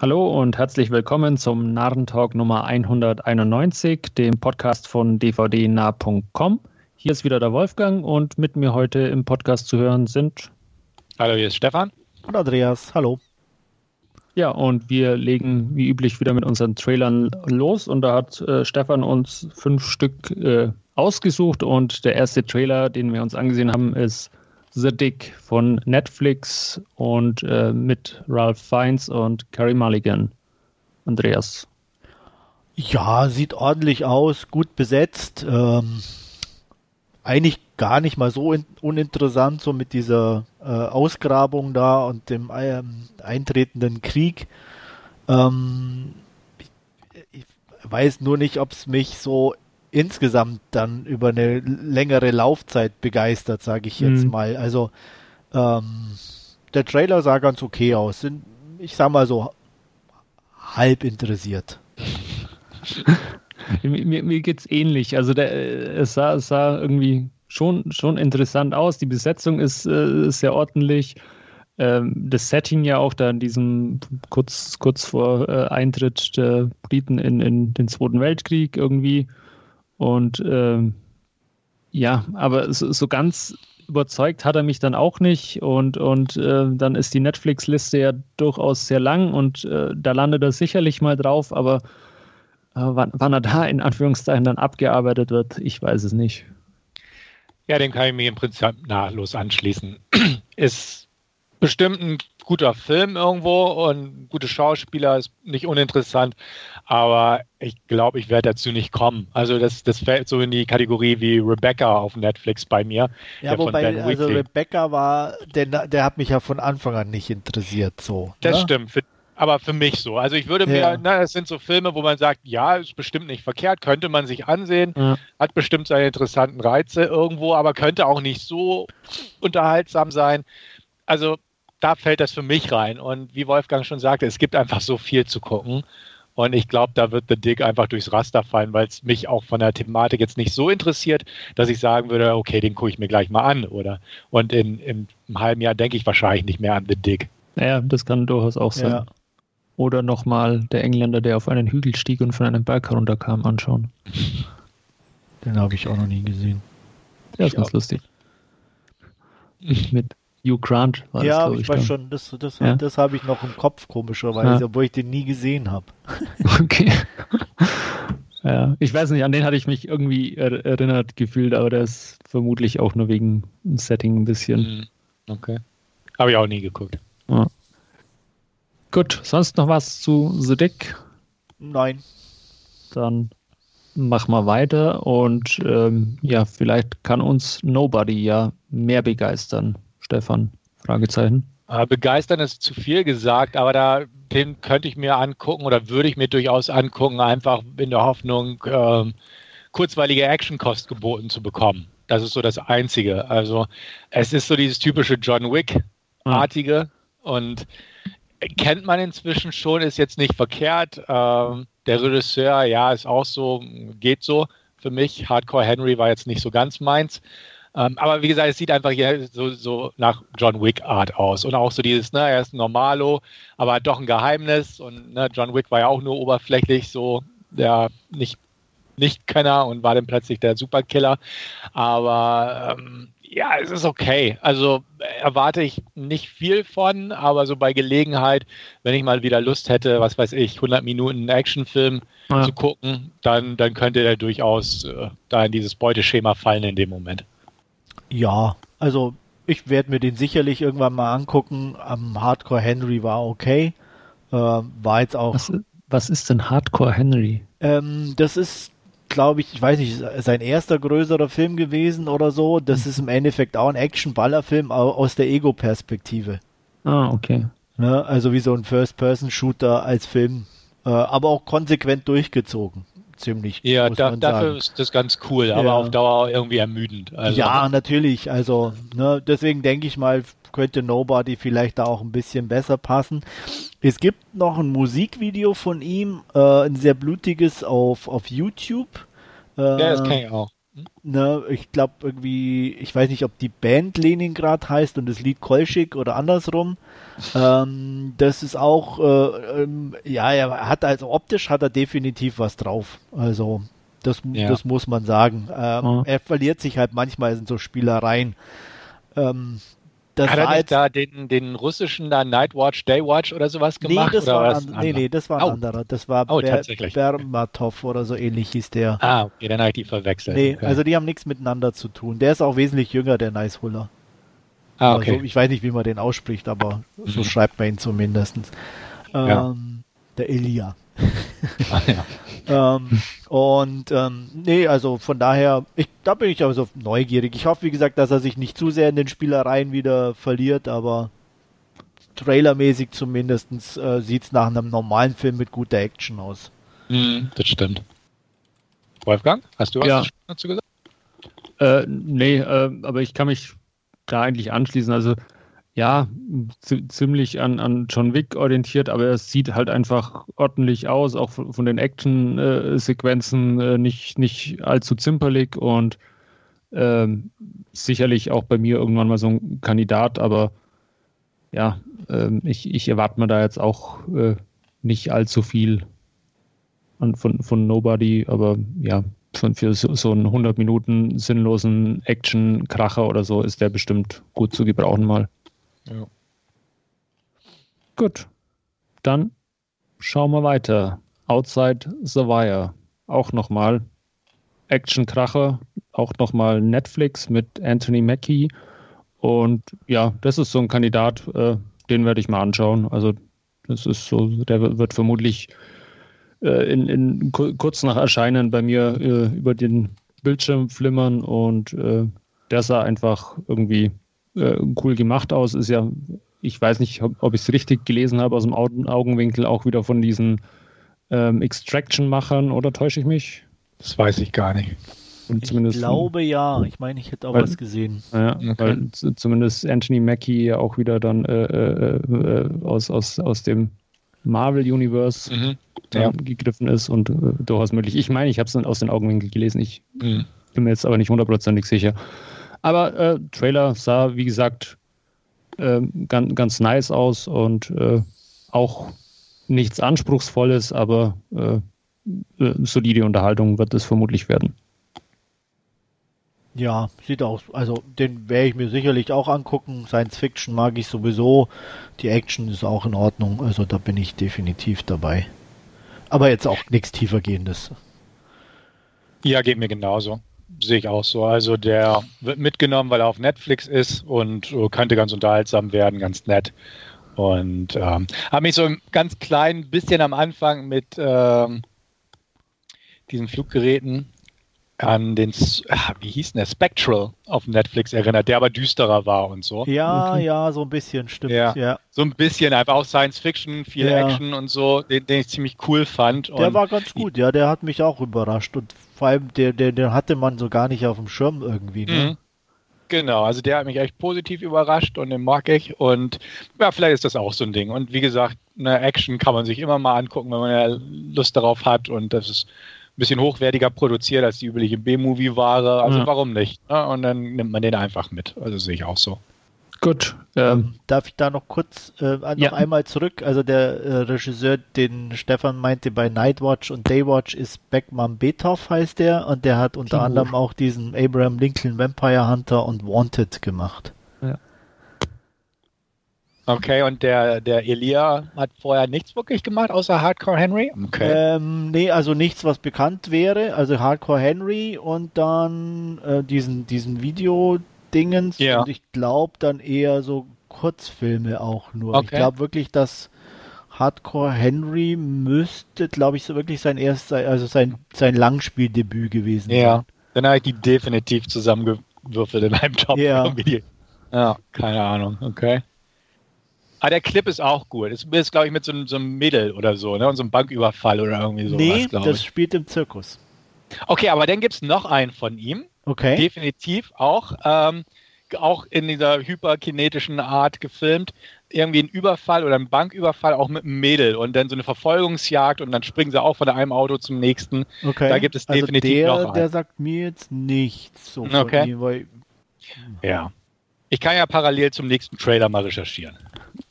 Hallo und herzlich willkommen zum Narrentalk Nummer 191, dem Podcast von dvdnah.com. Hier ist wieder der Wolfgang und mit mir heute im Podcast zu hören sind. Hallo, hier ist Stefan. Und Andreas, hallo. Ja, und wir legen wie üblich wieder mit unseren Trailern los. Und da hat äh, Stefan uns fünf Stück äh, ausgesucht. Und der erste Trailer, den wir uns angesehen haben, ist The Dick von Netflix und äh, mit Ralph Fiennes und Carrie Mulligan. Andreas. Ja, sieht ordentlich aus, gut besetzt. Ähm, eigentlich gar nicht mal so in, uninteressant, so mit dieser äh, Ausgrabung da und dem ähm, eintretenden Krieg. Ähm, ich, ich, weiß nur nicht, ob es mich so insgesamt dann über eine längere Laufzeit begeistert, sage ich jetzt mhm. mal. Also ähm, der Trailer sah ganz okay aus. Sind, ich sag mal so halb interessiert. mir, mir geht's ähnlich. Also der, es sah, es sah irgendwie schon, schon interessant aus. Die Besetzung ist, äh, sehr ordentlich. Ähm, das Setting ja auch da in diesem kurz, kurz vor äh, Eintritt der Briten in, in den Zweiten Weltkrieg irgendwie und ähm, ja, aber so, so, ganz überzeugt hat er mich dann auch nicht. Und, und äh, dann ist die Netflix-Liste ja durchaus sehr lang und äh, da landet er sicherlich mal drauf, aber äh, wann, wann, er da in Anführungszeichen dann abgearbeitet wird, ich weiß es nicht. Ja, den kann ich mir im Prinzip nahtlos anschließen. ist bestimmt ein guter Film irgendwo und gute Schauspieler ist nicht uninteressant, aber ich glaube, ich werde dazu nicht kommen. Also das, das fällt so in die Kategorie wie Rebecca auf Netflix bei mir. Ja, wobei, also Rebecca war, der, der hat mich ja von Anfang an nicht interessiert so. Das ne? stimmt, für, aber für mich so. Also ich würde mir, ja. na, das sind so Filme, wo man sagt, ja, ist bestimmt nicht verkehrt, könnte man sich ansehen, ja. hat bestimmt seine interessanten Reize irgendwo, aber könnte auch nicht so unterhaltsam sein. Also da fällt das für mich rein. Und wie Wolfgang schon sagte, es gibt einfach so viel zu gucken. Und ich glaube, da wird The Dick einfach durchs Raster fallen, weil es mich auch von der Thematik jetzt nicht so interessiert, dass ich sagen würde, okay, den gucke ich mir gleich mal an. Oder und in, in einem halben Jahr denke ich wahrscheinlich nicht mehr an The Dick. Naja, das kann durchaus auch sein. Ja. Oder nochmal der Engländer, der auf einen Hügel stieg und von einem Berg herunterkam, anschauen. Den habe ich auch noch nie gesehen. Der ist ganz auch. lustig. Mit Hugh Grant war ja, das, ich, ich weiß schon, das, das, ja? das habe ich noch im Kopf, komischerweise, ja. obwohl ich den nie gesehen habe. Okay. ja, ich weiß nicht, an den hatte ich mich irgendwie er erinnert gefühlt, aber der ist vermutlich auch nur wegen Setting ein bisschen. Mhm. Okay. Habe ich auch nie geguckt. Ja. Gut, sonst noch was zu The Dick? Nein. Dann mach mal weiter und ähm, ja, vielleicht kann uns Nobody ja mehr begeistern. Stefan? Fragezeichen. Äh, begeistern ist zu viel gesagt, aber da den könnte ich mir angucken oder würde ich mir durchaus angucken, einfach in der Hoffnung, ähm, kurzweilige Actionkost geboten zu bekommen. Das ist so das Einzige. Also es ist so dieses typische John Wick-artige mhm. und kennt man inzwischen schon, ist jetzt nicht verkehrt. Ähm, der Regisseur, ja, ist auch so, geht so für mich. Hardcore Henry war jetzt nicht so ganz meins. Ähm, aber wie gesagt, es sieht einfach hier so, so nach John Wick Art aus. Und auch so dieses, ne, er ist ein Normalo, aber hat doch ein Geheimnis. Und ne, John Wick war ja auch nur oberflächlich so der nicht, nicht Kenner und war dann plötzlich der Superkiller. Aber ähm, ja, es ist okay. Also erwarte ich nicht viel von, aber so bei Gelegenheit, wenn ich mal wieder Lust hätte, was weiß ich, 100 Minuten Actionfilm ja. zu gucken, dann, dann könnte der durchaus äh, da in dieses Beuteschema fallen in dem Moment. Ja, also ich werde mir den sicherlich irgendwann mal angucken. Am Hardcore Henry war okay. Äh, war jetzt auch. Was, was ist denn Hardcore Henry? Ähm, das ist, glaube ich, ich weiß nicht, sein erster größerer Film gewesen oder so. Das hm. ist im Endeffekt auch ein Action-Baller-Film aus der Ego-Perspektive. Ah, okay. Ne? Also wie so ein First-Person-Shooter als Film. Äh, aber auch konsequent durchgezogen ziemlich. Ja, da, dafür ist das ganz cool, aber ja. auf Dauer irgendwie ermüdend. Also. Ja, natürlich. Also ne, deswegen denke ich mal, könnte Nobody vielleicht da auch ein bisschen besser passen. Es gibt noch ein Musikvideo von ihm, äh, ein sehr blutiges auf, auf YouTube. Äh, ja, das kenne ich auch. Ne, ich glaube irgendwie, ich weiß nicht, ob die Band Leningrad heißt und das Lied Kolschik oder andersrum. Ähm, das ist auch, äh, ähm, ja, er hat also optisch hat er definitiv was drauf. Also das, Ja. das muss man sagen. Ähm, Ja. Er verliert sich halt manchmal in so Spielereien. Ähm, das Hat er nicht da den, den russischen da Nightwatch, Daywatch oder sowas nee, gemacht? das oder war, ein, nee, nee, das war ein Oh. anderer. Das war Oh, Ber. Bermatov oder so ähnlich hieß der. Ah, okay, dann habe ich die verwechselt. Nee, okay. also die haben nichts miteinander zu tun. Der ist auch wesentlich jünger, der Nice Huller. ah, Also, okay. ich weiß nicht, wie man den ausspricht, aber so Mhm. schreibt man ihn zumindest. Ähm, Ja. Der Elia. Ah, ja. ähm, und ähm, nee, also von daher, ich, da bin ich also neugierig. Ich hoffe, wie gesagt, dass er sich nicht zu sehr in den Spielereien wieder verliert, aber trailermäßig zumindest äh, sieht es nach einem normalen Film mit guter Action aus. Hm, das stimmt. Wolfgang, hast du was Ja. dazu gesagt? Äh, nee, äh, aber ich kann mich da eigentlich anschließen. Also ja, zi- ziemlich an, an John Wick orientiert, aber es sieht halt einfach ordentlich aus, auch von, von den Action-Sequenzen äh, nicht, nicht allzu zimperlich und ähm, sicherlich auch bei mir irgendwann mal so ein Kandidat, aber ja, ähm, ich, ich erwarte mir da jetzt auch äh, nicht allzu viel an, von, von Nobody, aber ja, von, für so, so einen 100 Minuten sinnlosen Action-Kracher oder so ist der bestimmt gut zu gebrauchen mal. Ja. Gut, dann schauen wir weiter. Outside the Wire, auch nochmal Action-Kracher, auch nochmal Netflix mit Anthony Mackie und ja, das ist so ein Kandidat, äh, den werde ich mal anschauen. Also das ist so, der wird vermutlich äh, in, in ku- kurz nach Erscheinen bei mir äh, über den Bildschirm flimmern und äh, der sah einfach irgendwie äh, cool gemacht aus. Ist ja, ich weiß nicht, ob, ob ich es richtig gelesen habe, aus dem Augen, Augenwinkel auch wieder von diesen ähm, Extraction-Machern, oder täusche ich mich? Das weiß ich gar nicht. Und Ich glaube ja. Ich meine, ich hätte auch Weil- was gesehen. Ja, Okay. weil zumindest Anthony Mackie ja auch wieder dann äh, äh, äh, aus, aus, aus dem Marvel-Universe Mhm. Ja. gegriffen ist und äh, durchaus möglich. Ich meine, ich habe es aus den Augenwinkeln gelesen. Ich Mhm. bin mir jetzt aber nicht hundertprozentig sicher. Aber äh, Trailer sah, wie gesagt, äh, ganz, ganz nice aus und äh, auch nichts Anspruchsvolles, aber äh, äh, solide Unterhaltung wird es vermutlich werden. Ja, sieht aus. Also den werde ich mir sicherlich auch angucken. Science Fiction mag ich sowieso. Die Action ist auch in Ordnung. Also da bin ich definitiv dabei. Aber jetzt auch nichts tiefergehendes. Ja, geht mir genauso. Sehe ich auch so. Also der wird mitgenommen, weil er auf Netflix ist und äh, könnte ganz unterhaltsam werden, ganz nett. Und ähm, habe mich so ein ganz klein bisschen am Anfang mit ähm, diesen Fluggeräten an den, ah, wie hieß denn der, Spectral auf Netflix erinnert, der aber düsterer war und so. Ja, Okay. ja, so ein bisschen, stimmt. Ja. Ja. So ein bisschen einfach auch Science Fiction, viel Ja. Action und so, den, den ich ziemlich cool fand. Der und war ganz gut, ja, der hat mich auch überrascht. Und vor allem, der, der, der hatte man so gar nicht auf dem Schirm irgendwie. Ne? Mhm. Genau, also der hat mich echt positiv überrascht und den mag ich. Und ja, vielleicht ist das auch so ein Ding. Und wie gesagt, eine Action kann man sich immer mal angucken, wenn man ja Lust darauf hat. Und das ist ein bisschen hochwertiger produziert als die übliche B-Movie-Ware. Also Ja. warum nicht? Ne? Und dann nimmt man den einfach mit. Also sehe ich auch so. Gut. Ähm, Darf ich da noch kurz äh, noch Ja. einmal zurück? Also der äh, Regisseur, den Stefan meinte bei Nightwatch und Daywatch ist Beckman Bethoff heißt der und der hat unter Timur. anderem auch diesen Abraham Lincoln Vampire Hunter und Wanted gemacht. Okay, und der, der Elia hat vorher nichts wirklich gemacht, außer Hardcore Henry? Okay. Ähm, nee, also nichts, was bekannt wäre. Also Hardcore Henry und dann äh, diesen, diesen Video-Dingens. Ja. Und ich glaube dann eher so Kurzfilme auch nur. Ich Okay. glaube wirklich, dass Hardcore Henry müsste, glaube ich, so wirklich sein erstes, also sein, sein Langspieldebüt gewesen ja, dann habe ich die definitiv zusammengewürfelt in einem Topf. Ja. Ja, keine Ahnung, okay. Ah, der Clip ist auch gut. Es ist, glaube ich, mit so, einem- so einem Mädel oder so, ne? Und so einem Banküberfall oder irgendwie sein. sowas, nee, das ich. spielt im Zirkus. Okay, aber dann gibt es noch einen von ihm. Okay. Definitiv auch. Ähm, auch in dieser hyperkinetischen Art gefilmt. irgendwie einen Überfall oder einen Banküberfall auch mit einem Mädel und dann so eine Verfolgungsjagd und dann springen sie auch von einem Auto zum nächsten. Okay. Da gibt es also definitiv der, noch einen. Der sagt mir jetzt nichts so Okay. ihm, weil Ja. Ich kann ja parallel zum nächsten Trailer mal recherchieren.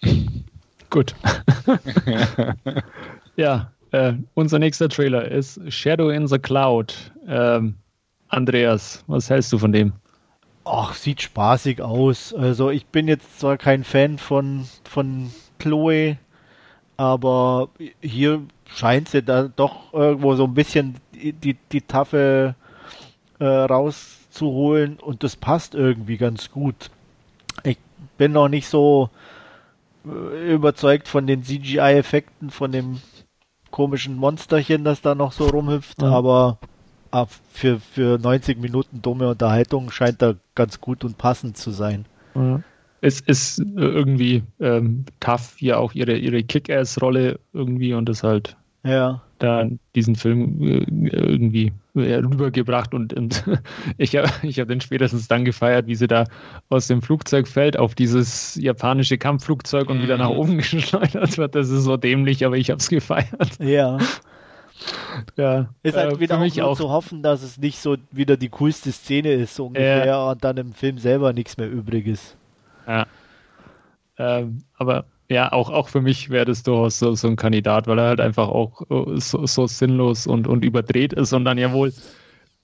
Gut. ja, äh, unser nächster Trailer ist Shadow in the Cloud. Ähm, Andreas, was hältst du von dem? Ach, sieht spaßig aus. Also ich bin jetzt zwar kein Fan von, von Chloe, aber hier scheint sie da doch irgendwo so ein bisschen die, die, die Tafel äh, rauszuholen und das passt irgendwie ganz gut. Ich bin noch nicht so äh, überzeugt von den CGI-Effekten, von dem komischen Monsterchen, das da noch so rumhüpft, Ja. aber für, für 90 Minuten dumme Unterhaltung scheint er ganz gut und passend zu sein. Es ist äh, irgendwie ähm, tough, hier auch ihre, ihre Kick-Ass-Rolle irgendwie und das halt Ja. da diesen Film äh, irgendwie äh, rübergebracht und, und ich habe ich hab den spätestens dann gefeiert, wie sie da aus dem Flugzeug fällt auf dieses japanische Kampfflugzeug und wieder nach Mhm. oben geschleudert wird. Das ist so dämlich, aber ich habe es gefeiert. Ja. Ja, Ist halt äh, wieder für auch mich nur auch. zu hoffen, dass es nicht so wieder die coolste Szene ist, so ungefähr, und dann im Film selber nichts mehr übrig ist. Ja. Ähm, aber ja, auch, auch für mich wäre das durchaus so, so ein Kandidat, weil er halt einfach auch äh, so, so sinnlos und, und überdreht ist und dann ja wohl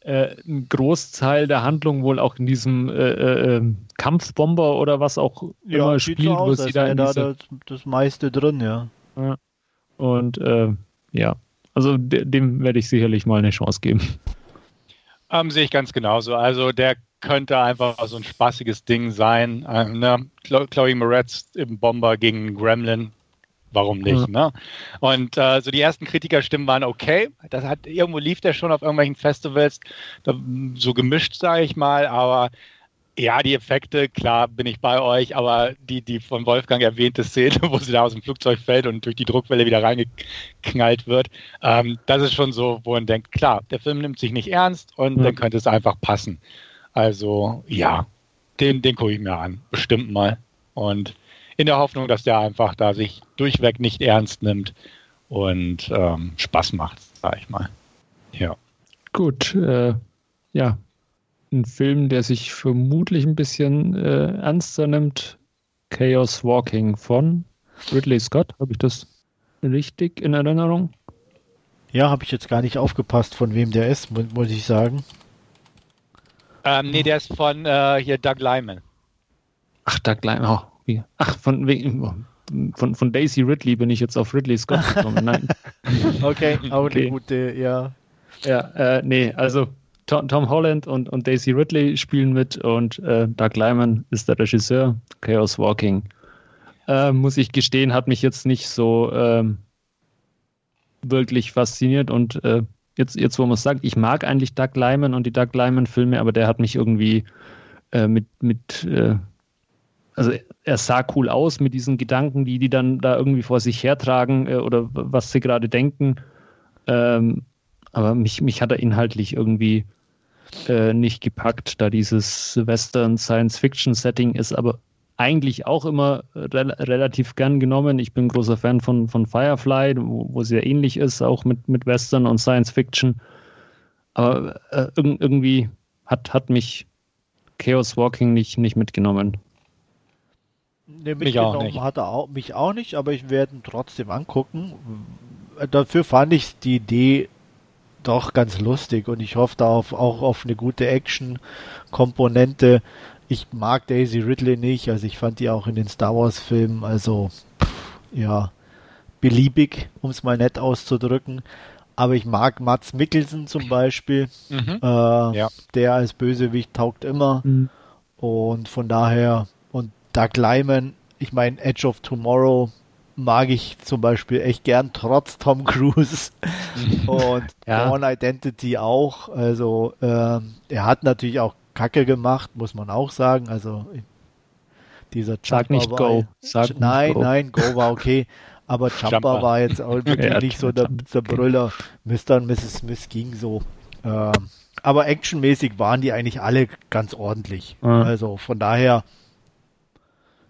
äh, ein Großteil der Handlung wohl auch in diesem äh, äh, ähm, Kampfbomber oder was auch immer sieht spielt, so wo aus, sie als da wäre in da das, meiste drin, ja. und äh, ja, also de dem werde ich sicherlich mal eine Chance geben. Ähm, sehe ich ganz genauso. Also der könnte einfach so ein spaßiges Ding sein. Ähm, ne? Chlo- Chloe Moretz im Bomber gegen Gremlin. Warum nicht? Ne? Und äh, so die ersten Kritikerstimmen waren okay. Das hat irgendwo lief der schon auf irgendwelchen Festivals, so gemischt, sage ich mal. Aber ja, die Effekte, klar, bin ich bei euch. Aber die, die von Wolfgang erwähnte Szene, wo sie da aus dem Flugzeug fällt und durch die Druckwelle wieder reingeknallt wird, ähm, das ist schon so, wo man denkt, klar, der Film nimmt sich nicht ernst und Ja. dann könnte es einfach passen. Also ja, den, den gucke ich mir an, bestimmt mal. Und in der Hoffnung, dass der einfach da sich durchweg nicht ernst nimmt und ähm, Spaß macht, sag ich mal. Ja. Gut, äh, ja, ein Film, der sich vermutlich ein bisschen äh, ernster nimmt. Chaos Walking von Ridley Scott. Habe ich das richtig in Erinnerung? Ja, habe ich jetzt gar nicht aufgepasst, von wem der ist, mu- muss ich sagen. Ähm, nee, der ist von äh, hier Doug Lyman. Ach, da gleich. Oh, wie? Ach, von, wegen- von, von Daisy Ridley bin ich jetzt auf Ridley Scott gekommen. Nein. Okay, auch Okay. eine gute, ja. Ja, äh, nee, also Tom, Tom Holland und, und Daisy Ridley spielen mit und äh, Doug Lyman ist der Regisseur. Chaos Walking. Äh, muss ich gestehen, hat mich jetzt nicht so ähm, wirklich fasziniert und äh, jetzt, jetzt, wo man es sagt, ich mag eigentlich Doug Lyman und die Doug Lyman-Filme, aber der hat mich irgendwie äh, mit, mit äh, also er sah cool aus mit diesen Gedanken, die die dann da irgendwie vor sich hertragen äh, oder was sie gerade denken. Ähm, aber mich, mich hat er inhaltlich irgendwie äh, nicht gepackt, da dieses Western-Science-Fiction-Setting ist, aber eigentlich auch immer rel relativ gern genommen. Ich bin großer Fan von, von Firefly, wo, wo sehr ähnlich ist, auch mit, mit Western und Science-Fiction. Aber äh, irg irgendwie hat, hat mich Chaos Walking nicht, nicht mitgenommen. Nee, Mich auch mitgenommen nicht. hat er auch, mich auch nicht, aber ich werde ihn trotzdem angucken. Dafür fand ich die Idee doch ganz lustig und ich hoffe da auf, auch auf eine gute Action-Komponente. Ich mag Daisy Ridley nicht, also ich fand die auch in den Star Wars-Filmen, also pff, ja, beliebig, um es mal nett auszudrücken. Aber ich mag Mats Mikkelsen zum Beispiel. Mhm. Äh, Ja. Der als Bösewicht taugt immer. Und von daher, und Doug Lyman, ich meine, Edge of Tomorrow mag ich zum Beispiel echt gern, trotz Tom Cruise. und Ja. Born Identity auch. Also, ähm, er hat natürlich auch Kacke gemacht, muss man auch sagen. Also, dieser Sag nicht war- Go. Sag nein, Go. nein, Go war okay. Aber Jumper, Jumper. war jetzt auch wirklich Ja, nicht so der, der Brüller. Mr. und Mrs. Smith ging so. Ähm, aber actionmäßig waren die eigentlich alle ganz ordentlich. Ja. Also von daher,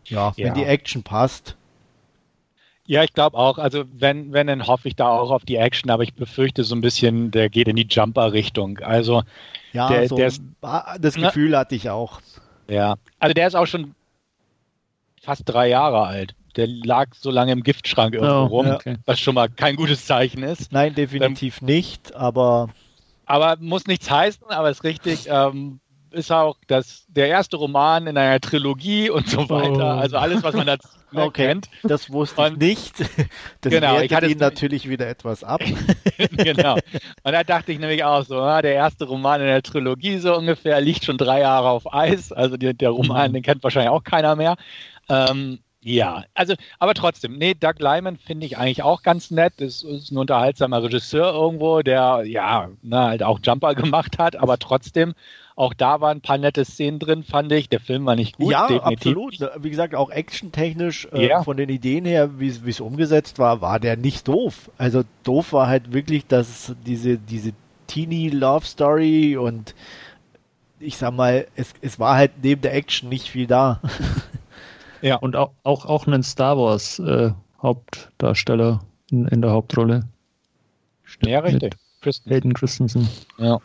Ja, Ja. wenn die Action passt. Ja, ich glaube auch. Also wenn, wenn, dann hoffe ich da auch auf die Action, aber ich befürchte so ein bisschen, der geht in die Jumper-Richtung. Also Ja, Der- so, der ist- das Na- Gefühl hatte ich auch. Ja, also der ist auch schon fast drei Jahre alt. Der lag so lange im Giftschrank irgendwo Oh, rum, ja, okay. was schon mal kein gutes Zeichen ist. Nein, definitiv Ähm, nicht, aber Aber muss nichts heißen, aber ist richtig. Ähm, ist auch das, der erste Roman in einer Trilogie und so weiter. Oh. Also alles, was man dazu okay, kennt. das wusste ich Und- nicht. Das Genau, ich hatte ihn natürlich wieder etwas ab. genau. Und da dachte ich nämlich auch so, ah, der erste Roman in der Trilogie so ungefähr liegt schon drei Jahre auf Eis. Also die, der Roman, den kennt wahrscheinlich auch keiner mehr. Ähm, ja, also, aber trotzdem, nee, Doug Lyman finde ich eigentlich auch ganz nett. Das ist ein unterhaltsamer Regisseur irgendwo, der ja na, halt auch Jumper gemacht hat, aber trotzdem, auch da waren ein paar nette Szenen drin, fand ich. Der Film war nicht gut. ja, definitiv. absolut. Wie gesagt, auch actiontechnisch äh, Ja. von den Ideen her, wie es umgesetzt war, war der nicht doof. Also doof war halt wirklich, dass diese, diese Teenie Love Story und ich sag mal, es, es war halt neben der Action nicht viel da. Und auch, auch, auch einen Star Wars äh, Hauptdarsteller in, in der Hauptrolle. Ja, richtig. Kristen. Hayden Christensen. Ja.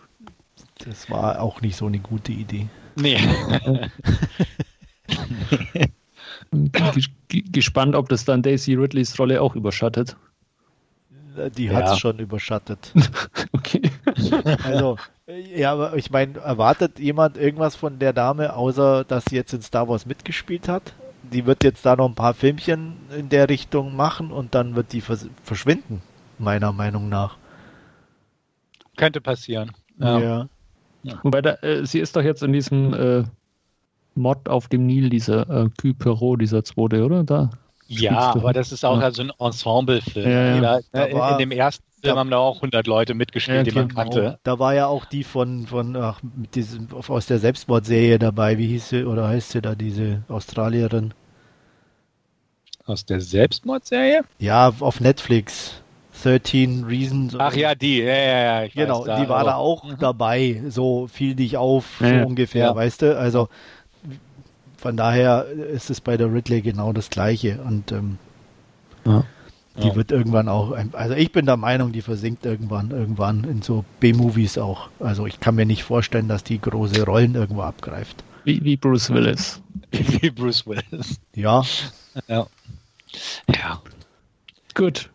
Das war auch nicht so eine gute Idee. Nee. Gespannt, ob das dann Daisy Ridleys Rolle auch überschattet. Die Ja. hat es schon überschattet. Okay. Also, ja, aber ich meine, erwartet jemand irgendwas von der Dame, außer dass sie jetzt in Star Wars mitgespielt hat? Die wird jetzt da noch ein paar Filmchen in der Richtung machen und dann wird die vers verschwinden, meiner Meinung nach. Könnte passieren. Ja. Wobei, da, äh, sie ist doch jetzt in diesem äh, Mod auf dem Nil, dieser äh, Perrault, dieser zweite, oder? Da. Ja, aber das ist auch Ja. also ein Ensemble-Film. Ja, ja. Da in, war- in dem ersten Film da- haben da auch 100 Leute mitgespielt, Ja, die man kannte. Da war ja auch die von, von ach, mit diesem, aus der Selbstmordserie dabei, wie hieß sie, oder heißt sie da, diese Australierin? Aus der Selbstmordserie? Ja, auf Netflix. 13 Reasons. Ach ja, die. Ja, ja, ja. Ich Genau, weiß, die war da auch Mhm. dabei, so fiel dich auf, so Ja, ungefähr, Ja. weißt du? Also von daher ist es bei der Ridley genau das Gleiche und ähm, Ja. die Ja. wird irgendwann auch, also ich bin der Meinung, die versinkt irgendwann, irgendwann in so B-Movies auch. Also ich kann mir nicht vorstellen, dass die große Rollen irgendwo abgreift. Wie, wie Bruce Willis. Wie Bruce Willis. Ja, Ja. Ja. Gut.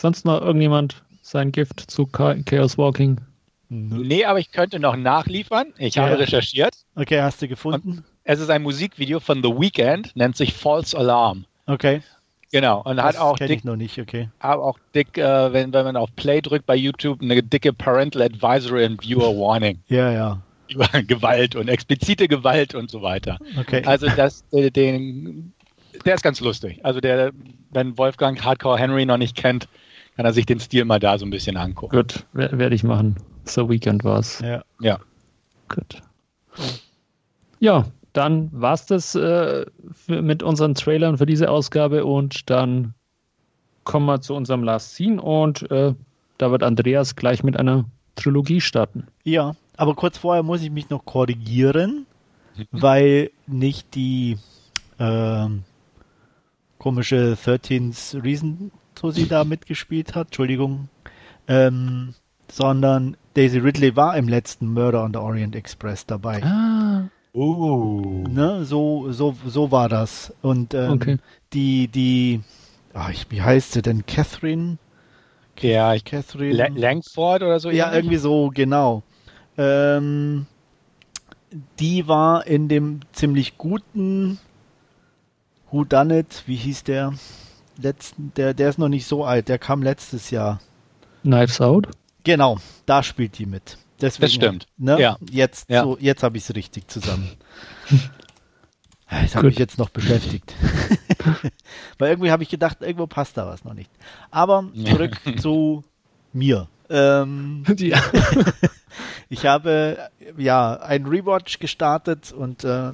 Sonst noch irgendjemand sein Gift zu Cha- Chaos Walking? Nee, aber ich könnte noch nachliefern. Ich Ja. habe recherchiert. okay, hast du gefunden? Es ist ein Musikvideo von The Weeknd, nennt sich False Alarm. Okay, Genau. Und hat das auch kenne dick, ich noch nicht, okay. hat auch dick äh, wenn, wenn man auf Play drückt bei YouTube, eine dicke Parental Advisory and Viewer Warning Ja, ja, über Gewalt und explizite Gewalt und so weiter. okay. Also das, äh, den, der ist ganz lustig. Also der, wenn Wolfgang Hardcore Henry noch nicht kennt, kann er sich den Stil mal da so ein bisschen angucken. Gut, wer- werde ich machen. So Weekend war's. ja. Ja. Gut. Ja, dann war's das äh, für, mit unseren Trailern für diese Ausgabe und dann kommen wir zu unserem Last Scene und äh, da wird Andreas gleich mit einer Trilogie starten. Ja, aber kurz vorher muss ich mich noch korrigieren, weil nicht die ähm, komische 13th Reason, so sie da mitgespielt hat, Entschuldigung, ähm, sondern Daisy Ridley war im letzten Murder on the Orient Express dabei. Ah, Uh. Ne, so, so, so war das. Und ähm, Okay. die, die, ah, ich, wie heißt sie denn? Catherine? Ja, Catherine? La Langford oder so? Ja, irgendwie so, genau. Ähm, die war in dem ziemlich guten Who Done It, wie hieß der? Letzten, der, der ist noch nicht so alt, der kam letztes Jahr. Knives Out. Genau, da spielt die mit. Deswegen, Das stimmt. Ne? Ja. Jetzt, Ja. So, jetzt habe ich es richtig zusammen. Das habe mich jetzt noch beschäftigt. Weil irgendwie habe ich gedacht, irgendwo passt da was noch nicht. Aber zurück zu mir. Ähm, Die, ich habe ja einen Rewatch gestartet und äh,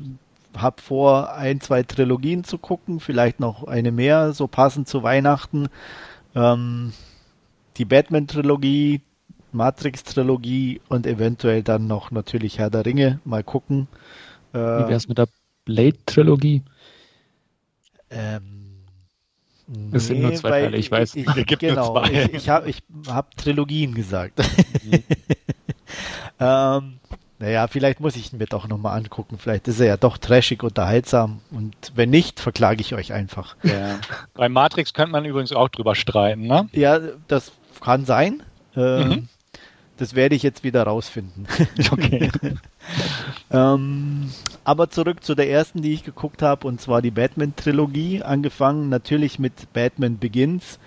habe vor, ein, zwei Trilogien zu gucken, vielleicht noch eine mehr, so passend zu Weihnachten. Ähm, die Batman-Trilogie, Matrix-Trilogie und eventuell dann noch natürlich Herr der Ringe. Mal gucken. wie Äh, wär's mit der Blade-Trilogie? Ähm, es sind nur zwei Teile, ich weiß. Ich, ich, genau, ich, ich habe ich hab Trilogien gesagt. Mhm. ähm, naja, vielleicht muss ich ihn mir doch nochmal angucken. Vielleicht ist er ja doch trashig unterhaltsam. Und wenn nicht, verklage ich euch einfach. Ja. Bei Matrix könnte man übrigens auch drüber streiten, ne? Ja, das kann sein. Ähm, mhm. Das werde ich jetzt wieder rausfinden. Okay. ähm, aber zurück zu der ersten, die ich geguckt habe, und zwar die Batman-Trilogie. Angefangen natürlich mit Batman Begins.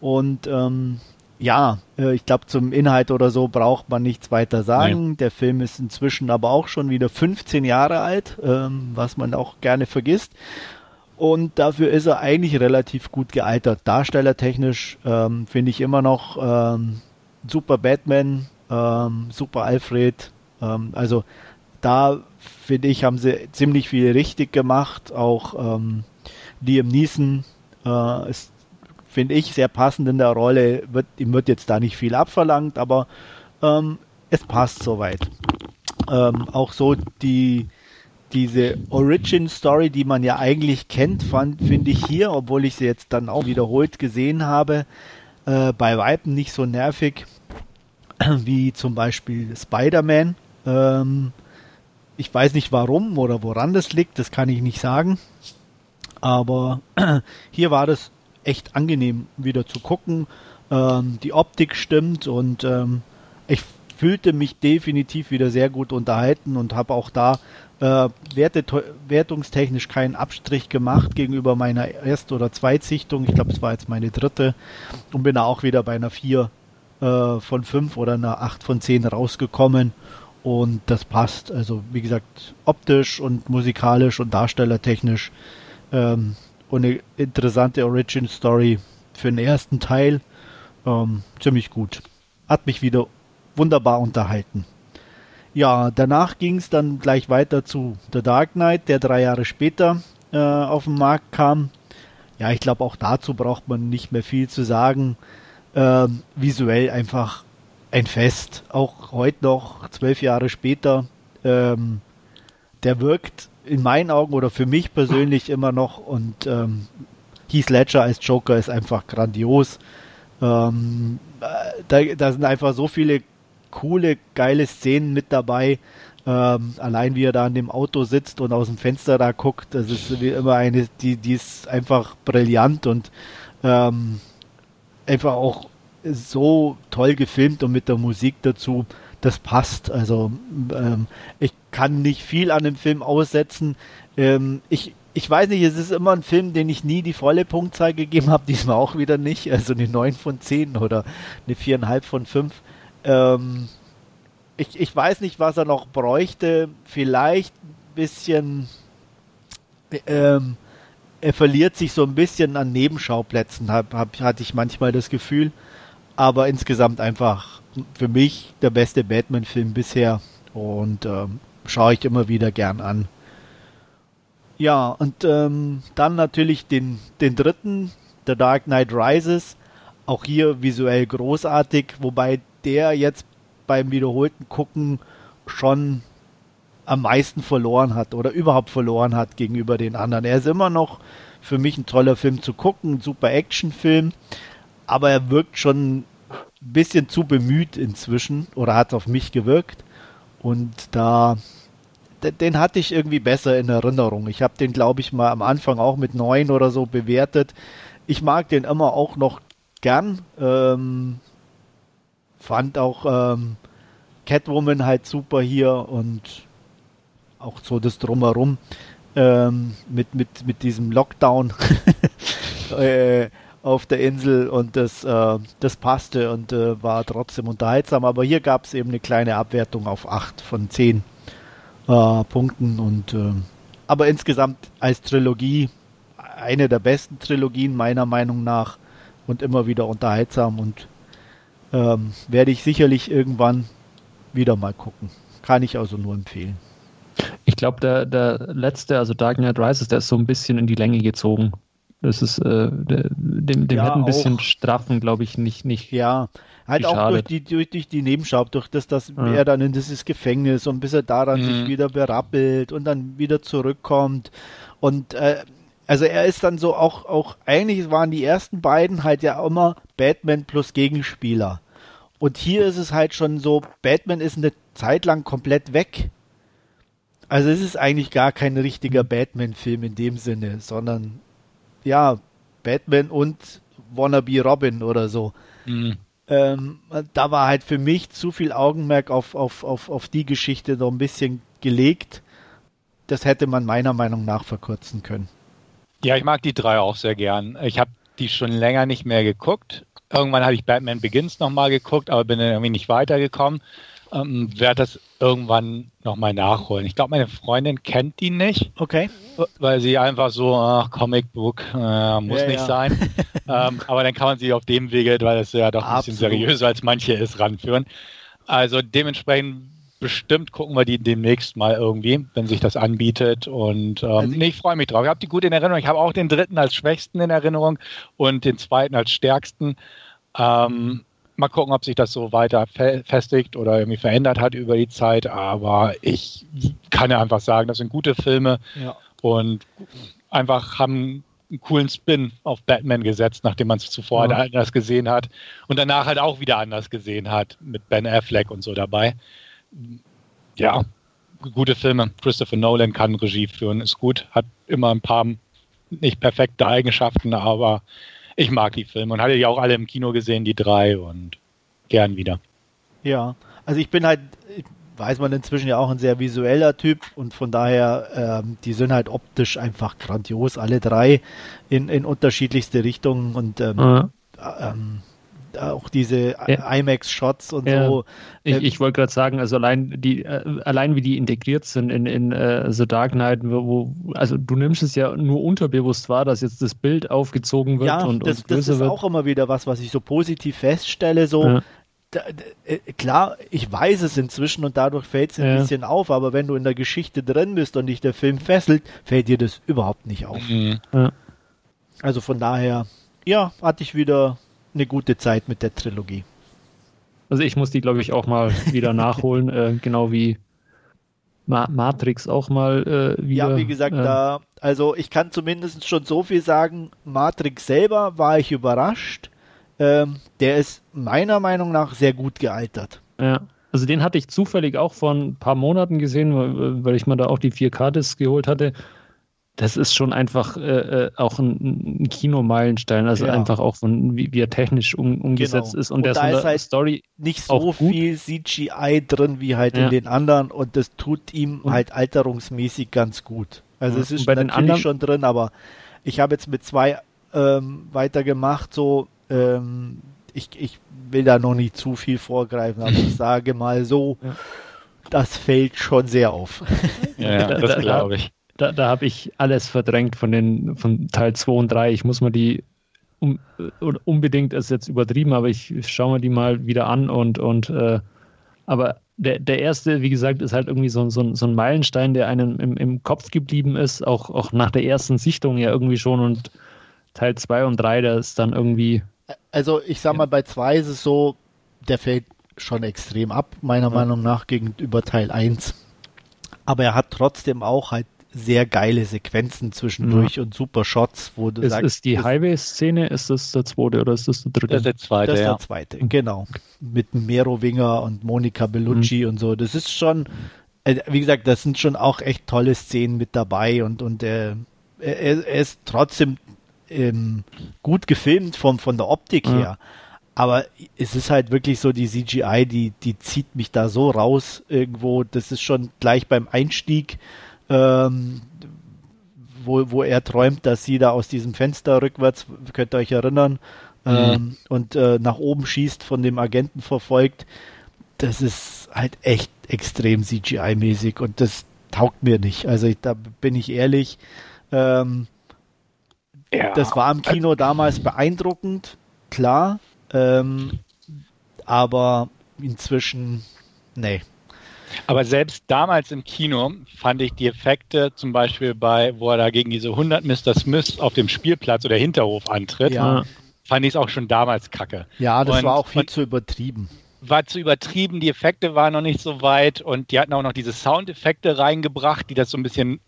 Und ähm, ja, äh, ich glaube, zum Inhalt oder so braucht man nichts weiter sagen. Nein. Der Film ist inzwischen aber auch schon wieder 15 Jahre alt, ähm, was man auch gerne vergisst. Und dafür ist er eigentlich relativ gut gealtert. Darstellertechnisch ähm, finde ich immer noch ähm, super Batman, ähm, super Alfred. Ähm, also da finde ich, haben sie ziemlich viel richtig gemacht. Auch ähm, Liam Neeson äh, ist finde ich, sehr passend in der Rolle. Wird, ihm wird jetzt da nicht viel abverlangt, aber ähm, es passt soweit. Ähm, auch so die diese Origin Story, die man ja eigentlich kennt, finde ich hier, obwohl ich sie jetzt dann auch wiederholt gesehen habe, äh, bei Weitem nicht so nervig wie zum Beispiel Spider-Man. Ähm, ich weiß nicht warum oder woran das liegt, das kann ich nicht sagen. Aber hier war das echt angenehm wieder zu gucken. Ähm, die Optik stimmt und ähm, ich fühlte mich definitiv wieder sehr gut unterhalten und habe auch da äh, Werte, wertungstechnisch keinen Abstrich gemacht gegenüber meiner Erst- oder Zweitsichtung. Ich glaube, es war jetzt meine dritte und bin da auch wieder bei einer 4 äh, von 5 oder einer 8 von 10 rausgekommen. Und das passt. Also wie gesagt, optisch und musikalisch und darstellertechnisch ähm, und eine interessante Origin Story für den ersten Teil. Ähm, ziemlich gut. Hat mich wieder wunderbar unterhalten. Ja, danach ging es dann gleich weiter zu The Dark Knight, der drei Jahre später äh, auf den Markt kam. Ja, ich glaube, auch dazu braucht man nicht mehr viel zu sagen. Ähm, visuell einfach ein Fest. Auch heute noch, zwölf Jahre später. Ähm, der wirkt in meinen Augen oder für mich persönlich immer noch und ähm, Heath Ledger als Joker ist einfach grandios. Ähm, da, da, sind einfach so viele coole, geile Szenen mit dabei. Ähm, allein wie er da an dem Auto sitzt und aus dem Fenster da guckt, das ist wie immer eine, die, die ist einfach brillant und ähm, einfach auch so toll gefilmt und mit der Musik dazu das passt. Also ähm, ich kann nicht viel an dem Film aussetzen. Ähm, ich, ich weiß nicht, es ist immer ein Film, den ich nie die volle Punktzahl gegeben habe, diesmal auch wieder nicht. Also eine 9 von 10 oder eine 4,5 von 5. Ähm, ich, ich weiß nicht, was er noch bräuchte. Vielleicht ein bisschen. Ähm, er verliert sich so ein bisschen an Nebenschauplätzen, hab, hab, hatte ich manchmal das Gefühl. Aber insgesamt einfach für mich der beste Batman-Film bisher und ähm, schaue ich immer wieder gern an. Ja, und ähm, dann natürlich den, den dritten, The Dark Knight Rises. Auch hier visuell großartig, wobei der jetzt beim wiederholten Gucken schon am meisten verloren hat oder überhaupt verloren hat gegenüber den anderen. Er ist immer noch für mich ein toller Film zu gucken, ein super Actionfilm, aber er wirkt schon bisschen zu bemüht inzwischen oder hat auf mich gewirkt. Und da, den hatte ich irgendwie besser in Erinnerung. Ich habe den, glaube ich, mal am Anfang auch mit neun oder so bewertet. Ich mag den immer auch noch gern. Ähm, fand auch ähm, Catwoman halt super hier und auch so das Drumherum ähm, mit, mit, mit diesem Lockdown. äh, auf der Insel und das, äh, das passte und äh, war trotzdem unterhaltsam. Aber hier gab es eben eine kleine Abwertung auf 8 von 10 äh, Punkten. Und, äh, aber insgesamt als Trilogie eine der besten Trilogien meiner Meinung nach und immer wieder unterhaltsam und ähm, werde ich sicherlich irgendwann wieder mal gucken. Kann ich also nur empfehlen. Ich glaube, der, der letzte, also Dark Knight Rises, der ist so ein bisschen in die Länge gezogen. Das ist, äh, dem, dem ja, hätte ein bisschen auch. straffen, glaube ich, nicht, nicht. Ja, halt auch durch die, durch, durch die Nebenschau, durch das, dass ja. er dann in dieses Gefängnis und bis er daran mhm. sich wieder berappelt und dann wieder zurückkommt. Und äh, also er ist dann so auch, auch, eigentlich waren die ersten beiden halt ja immer Batman plus Gegenspieler. Und hier ist es halt schon so, Batman ist eine Zeit lang komplett weg. Also es ist eigentlich gar kein richtiger Batman-Film in dem Sinne, sondern ja, Batman und Wannabe Robin oder so. Mhm. Ähm, da war halt für mich zu viel Augenmerk auf, auf, auf, auf die Geschichte noch ein bisschen gelegt. Das hätte man meiner Meinung nach verkürzen können. Ja, ich mag die drei auch sehr gern. Ich habe die schon länger nicht mehr geguckt. Irgendwann habe ich Batman Begins nochmal geguckt, aber bin dann irgendwie nicht weitergekommen. Ähm, werde das irgendwann nochmal nachholen. Ich glaube, meine Freundin kennt die nicht. Okay. Weil sie einfach so, ach, Comicbook, äh, muss ja, nicht ja. sein. ähm, aber dann kann man sie auf dem Wege, weil es ja doch ein Absolut. bisschen seriöser als manche ist, ranführen. Also dementsprechend bestimmt gucken wir die demnächst mal irgendwie, wenn sich das anbietet. Und ähm, also nee, ich freue mich drauf. Ich habe die gut in Erinnerung. Ich habe auch den dritten als schwächsten in Erinnerung und den zweiten als stärksten. Ähm, mal gucken, ob sich das so weiter fe festigt oder irgendwie verändert hat über die Zeit. Aber ich kann ja einfach sagen, das sind gute Filme ja. und einfach haben einen coolen Spin auf Batman gesetzt, nachdem man es zuvor ja. halt anders gesehen hat und danach halt auch wieder anders gesehen hat mit Ben Affleck und so dabei ja, gute Filme. Christopher Nolan kann Regie führen, ist gut, hat immer ein paar nicht perfekte Eigenschaften, aber ich mag die Filme und hatte die auch alle im Kino gesehen, die drei und gern wieder. Ja, also ich bin halt, weiß man inzwischen ja auch ein sehr visueller Typ und von daher, ähm, die sind halt optisch einfach grandios, alle drei in, in unterschiedlichste Richtungen und ähm, mhm. ähm, auch diese ja. IMAX-Shots und ja. so. Ich, ich wollte gerade sagen, also allein die, äh, allein wie die integriert sind in, in uh, The Dark Knight, wo, also du nimmst es ja nur unterbewusst wahr, dass jetzt das Bild aufgezogen wird ja, und, das, und das ist wird. auch immer wieder was, was ich so positiv feststelle, so. Ja. Äh, klar, ich weiß es inzwischen und dadurch fällt es ein ja. bisschen auf, aber wenn du in der Geschichte drin bist und dich der Film fesselt, fällt dir das überhaupt nicht auf. Mhm. Ja. Also von daher, ja, hatte ich wieder eine gute Zeit mit der Trilogie. Also ich muss die, glaube ich, auch mal wieder nachholen, äh, genau wie Ma Matrix auch mal äh, wieder. Ja, wie gesagt, äh, da, also ich kann zumindest schon so viel sagen, Matrix selber war ich überrascht. Ähm, der ist meiner Meinung nach sehr gut gealtert. Ja, also den hatte ich zufällig auch vor ein paar Monaten gesehen, weil, ich mir da auch die 4K-Disc geholt hatte das ist schon einfach äh, äh, auch ein, ein Kinomeilenstein, also ja. einfach auch von wie, wie er technisch um, umgesetzt genau. ist und, und der da ist halt Story nicht so viel CGI drin wie halt ja. in den anderen und das tut ihm und halt alterungsmäßig ganz gut. Also ja. es ist natürlich anderen... schon drin, aber ich habe jetzt mit zwei ähm, weitergemacht, so ähm, ich, ich will da noch nicht zu viel vorgreifen, aber ich sage mal so, das fällt schon sehr auf. Ja, das glaube ich da, da habe ich alles verdrängt von den von Teil 2 und 3. Ich muss mir die um, unbedingt ist jetzt übertrieben, aber ich schaue mir die mal wieder an und und äh, aber der, der erste, wie gesagt, ist halt irgendwie so, so, so ein Meilenstein, der einem im, im Kopf geblieben ist, auch, auch nach der ersten Sichtung ja irgendwie schon und Teil 2 und 3, der ist dann irgendwie. Also ich sag mal, bei 2 ist es so, der fällt schon extrem ab, meiner ja. Meinung nach, gegenüber Teil 1. Aber er hat trotzdem auch halt sehr geile Sequenzen zwischendurch ja. und super Shots, wo du ist, sagst. Ist die Highway-Szene, ist das der zweite oder ist das der dritte? Das ist der zweite, Das ist der zweite, ja. genau. Mit Mero Winger und Monika Bellucci mhm. und so. Das ist schon, äh, wie gesagt, das sind schon auch echt tolle Szenen mit dabei und, und äh, er, er ist trotzdem ähm, gut gefilmt vom, von der Optik mhm. her. Aber es ist halt wirklich so die CGI, die, die zieht mich da so raus irgendwo. Das ist schon gleich beim Einstieg ähm, wo, wo er träumt, dass sie da aus diesem Fenster rückwärts, könnt ihr euch erinnern, mhm. ähm, und äh, nach oben schießt, von dem Agenten verfolgt. Das ist halt echt extrem CGI-mäßig und das taugt mir nicht. Also ich, da bin ich ehrlich. Ähm, ja. Das war im Kino damals beeindruckend, klar. Ähm, aber inzwischen, nee. Aber selbst damals im Kino fand ich die Effekte, zum Beispiel bei, wo er da gegen diese 100 Mr. Smith auf dem Spielplatz oder Hinterhof antritt, ja. fand ich es auch schon damals kacke. Ja, das und, war auch viel zu übertrieben. War zu übertrieben, die Effekte waren noch nicht so weit und die hatten auch noch diese Soundeffekte reingebracht, die das so ein bisschen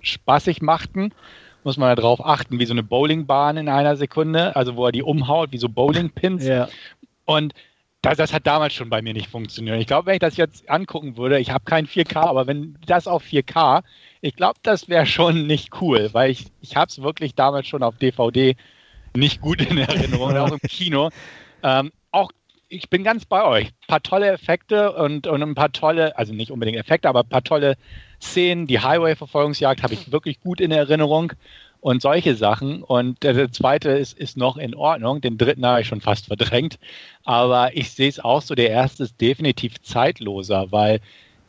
spaßig machten. muss man darauf achten, wie so eine Bowlingbahn in einer Sekunde, also wo er die umhaut, wie so Bowlingpins. Ja. Und das, das hat damals schon bei mir nicht funktioniert. Ich glaube, wenn ich das jetzt angucken würde, ich habe kein 4K, aber wenn das auf 4K, ich glaube, das wäre schon nicht cool, weil ich, ich habe es wirklich damals schon auf DVD nicht gut in Erinnerung, auch im Kino. Ähm, auch ich bin ganz bei euch. Ein paar tolle Effekte und, und ein paar tolle, also nicht unbedingt Effekte, aber ein paar tolle Szenen. Die Highway-Verfolgungsjagd habe ich wirklich gut in Erinnerung und solche Sachen. Und der, zweite ist, ist noch in Ordnung. Den dritten habe ich schon fast verdrängt. Aber ich sehe es auch so, der erste ist definitiv zeitloser, weil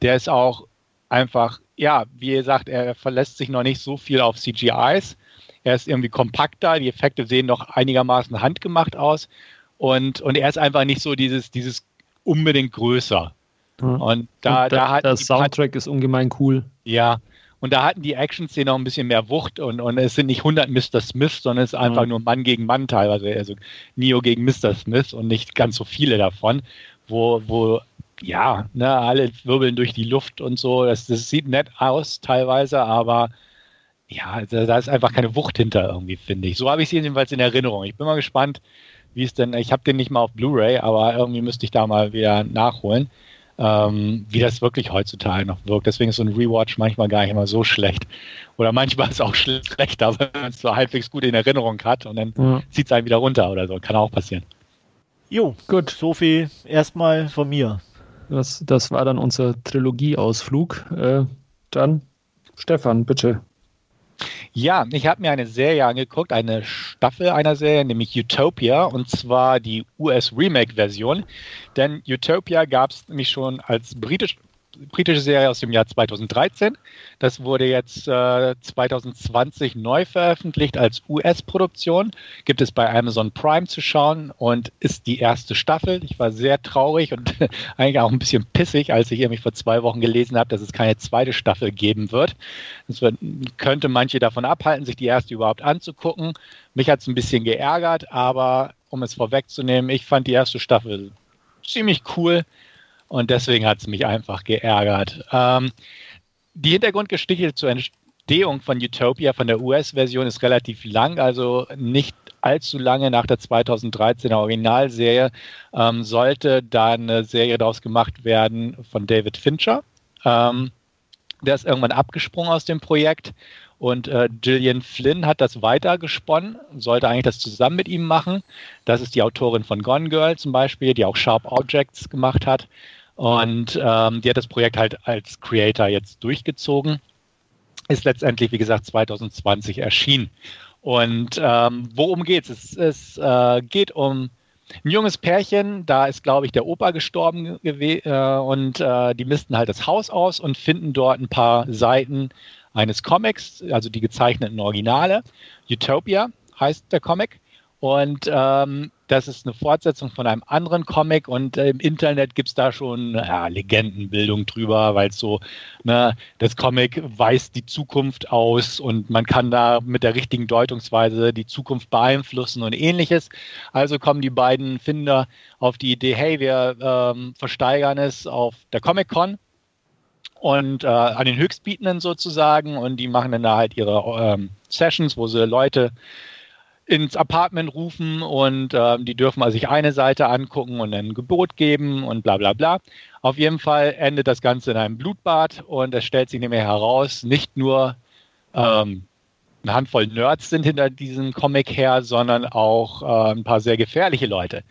der ist auch einfach, ja, wie ihr sagt, er verlässt sich noch nicht so viel auf CGIs. Er ist irgendwie kompakter, die Effekte sehen noch einigermaßen handgemacht aus. Und, und er ist einfach nicht so dieses, dieses unbedingt größer. Ja. Und da, Und da hat der Soundtrack ist ungemein cool. ja, und da hatten die Action-Szenen noch ein bisschen mehr Wucht und, und es sind nicht 100 Mr. Smith, sondern es ist einfach Ja. nur Mann gegen Mann teilweise, also Neo gegen Mr. Smith und nicht ganz so viele davon, wo, wo ja, ne, alle wirbeln durch die Luft und so. Das, das sieht nett aus teilweise, aber ja, da, da ist einfach keine Wucht hinter irgendwie, finde ich. So habe ich sie jedenfalls in Erinnerung. Ich bin mal gespannt, wie es denn, ich habe den nicht mal auf Blu-ray, aber irgendwie müsste ich da mal wieder nachholen, ähm, wie das wirklich heutzutage noch wirkt. Deswegen ist so ein Rewatch manchmal gar nicht immer so schlecht. Oder manchmal ist es auch schlechter, wenn man es so halbwegs gut in Erinnerung hat und dann Ja. zieht es einen wieder runter oder so. Kann auch passieren. Jo, Gut, so viel erstmal von mir. das, das war dann unser Trilogie-Ausflug. Äh, dann, Stefan, bitte. Ja, ich habe mir eine Serie angeguckt, eine Staffel einer Serie, nämlich Utopia, und zwar die US-Remake-Version. Denn Utopia gab es nämlich schon als britisch, britische Serie aus dem Jahr 2013. Das wurde jetzt äh, 2020 neu veröffentlicht als US-Produktion. Gibt es bei Amazon Prime zu schauen und ist die erste Staffel. Ich war sehr traurig und eigentlich auch ein bisschen pissig, als ich irgendwie vor zwei Wochen gelesen habe, dass es keine zweite Staffel geben wird. Das wird, könnte manche davon abhalten, sich die erste überhaupt anzugucken. Mich hat es ein bisschen geärgert, aber um es vorwegzunehmen, ich fand die erste Staffel ziemlich cool und deswegen hat es mich einfach geärgert. Ähm, die Hintergrundgeschichte zur Entstehung von Utopia von der US-Version ist relativ lang, also nicht allzu lange nach der 2013er Originalserie ähm, sollte da eine Serie daraus gemacht werden von David Fincher. Ähm, der ist irgendwann abgesprungen aus dem Projekt und äh, Gillian Flynn hat das weitergesponnen, sollte eigentlich das zusammen mit ihm machen. Das ist die Autorin von Gone Girl zum Beispiel, die auch Sharp Objects gemacht hat. Und ähm, die hat das Projekt halt als Creator jetzt durchgezogen. Ist letztendlich, wie gesagt, 2020 erschienen. Und ähm, worum geht's? Es, es äh, geht um ein junges Pärchen, da ist, glaube ich, der Opa gestorben äh, und äh, die missten halt das Haus aus und finden dort ein paar Seiten eines Comics, also die gezeichneten Originale. Utopia heißt der Comic. Und ähm, das ist eine Fortsetzung von einem anderen Comic und äh, im Internet gibt es da schon ja, Legendenbildung drüber, weil so, ne, das Comic weist die Zukunft aus und man kann da mit der richtigen Deutungsweise die Zukunft beeinflussen und ähnliches. Also kommen die beiden Finder auf die Idee, hey, wir ähm, versteigern es auf der Comic-Con und äh, an den Höchstbietenden sozusagen und die machen dann da halt ihre ähm, Sessions, wo sie Leute ins Apartment rufen und ähm, die dürfen also sich eine Seite angucken und ein Gebot geben und bla bla bla. Auf jeden Fall endet das Ganze in einem Blutbad und es stellt sich nämlich heraus, nicht nur ähm, eine Handvoll Nerds sind hinter diesem Comic her, sondern auch äh, ein paar sehr gefährliche Leute.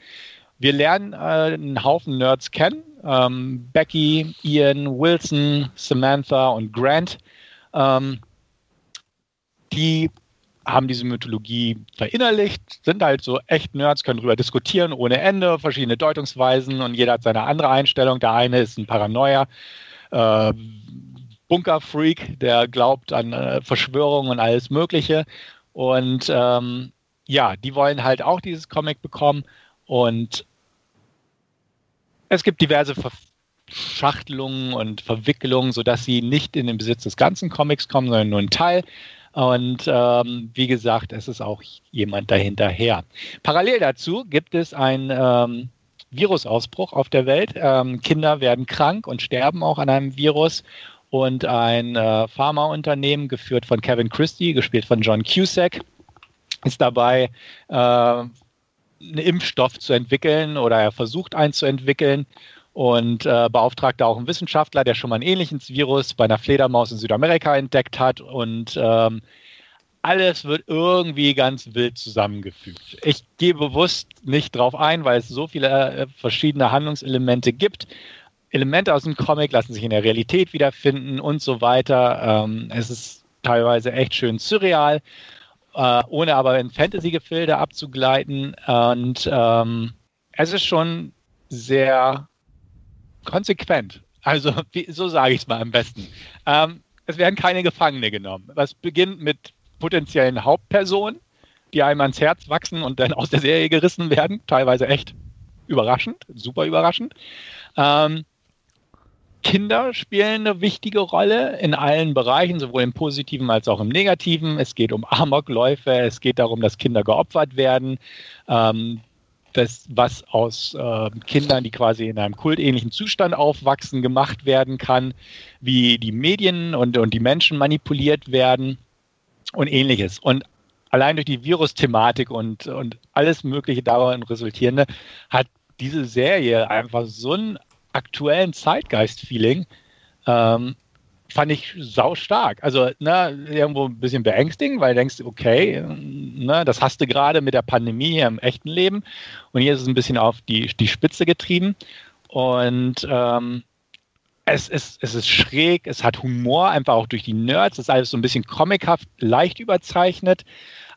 Wir lernen äh, einen Haufen Nerds kennen. Ähm, Becky, Ian, Wilson, Samantha und Grant. Ähm, die haben diese Mythologie verinnerlicht, sind halt so echt Nerds, können darüber diskutieren ohne Ende, verschiedene Deutungsweisen und jeder hat seine andere Einstellung. Der eine ist ein Paranoia, äh, Bunkerfreak, der glaubt an äh, Verschwörungen und alles Mögliche. Und ähm, ja, die wollen halt auch dieses Comic bekommen und es gibt diverse Verschachtelungen und Verwicklungen, sodass sie nicht in den Besitz des ganzen Comics kommen, sondern nur ein Teil. Und ähm, wie gesagt, es ist auch jemand dahinterher. Parallel dazu gibt es einen ähm, Virusausbruch auf der Welt. Ähm, Kinder werden krank und sterben auch an einem Virus. und ein äh, Pharmaunternehmen, geführt von Kevin Christie, gespielt von John Cusack, ist dabei, äh, einen Impfstoff zu entwickeln oder er versucht einen zu entwickeln und äh, beauftragt auch einen Wissenschaftler, der schon mal ein ähnliches Virus bei einer Fledermaus in Südamerika entdeckt hat und ähm, alles wird irgendwie ganz wild zusammengefügt. Ich gehe bewusst nicht drauf ein, weil es so viele äh, verschiedene Handlungselemente gibt. Elemente aus dem Comic lassen sich in der Realität wiederfinden und so weiter. Ähm, es ist teilweise echt schön surreal, äh, ohne aber in Fantasy-Gefilde abzugleiten. Und ähm, es ist schon sehr konsequent. Also, wie, so sage ich es mal am besten. Ähm, es werden keine Gefangene genommen. Was beginnt mit potenziellen Hauptpersonen, die einem ans Herz wachsen und dann aus der Serie gerissen werden. Teilweise echt überraschend, super überraschend. Ähm, Kinder spielen eine wichtige Rolle in allen Bereichen, sowohl im positiven als auch im negativen. Es geht um Amokläufe, es geht darum, dass Kinder geopfert werden. Ähm, das, was aus äh, Kindern, die quasi in einem kultähnlichen Zustand aufwachsen, gemacht werden kann, wie die Medien und, und die Menschen manipuliert werden und ähnliches. Und allein durch die Virus-Thematik und, und alles Mögliche daran resultierende hat diese Serie einfach so einen aktuellen Zeitgeist-Feeling. Ähm, fand ich sau stark. Also ne, irgendwo ein bisschen beängstigend, weil du denkst, okay, ne, das hast du gerade mit der Pandemie hier im echten Leben und hier ist es ein bisschen auf die, die Spitze getrieben und ähm, es ist, es ist schräg, es hat Humor, einfach auch durch die Nerds, es ist alles so ein bisschen comichaft, leicht überzeichnet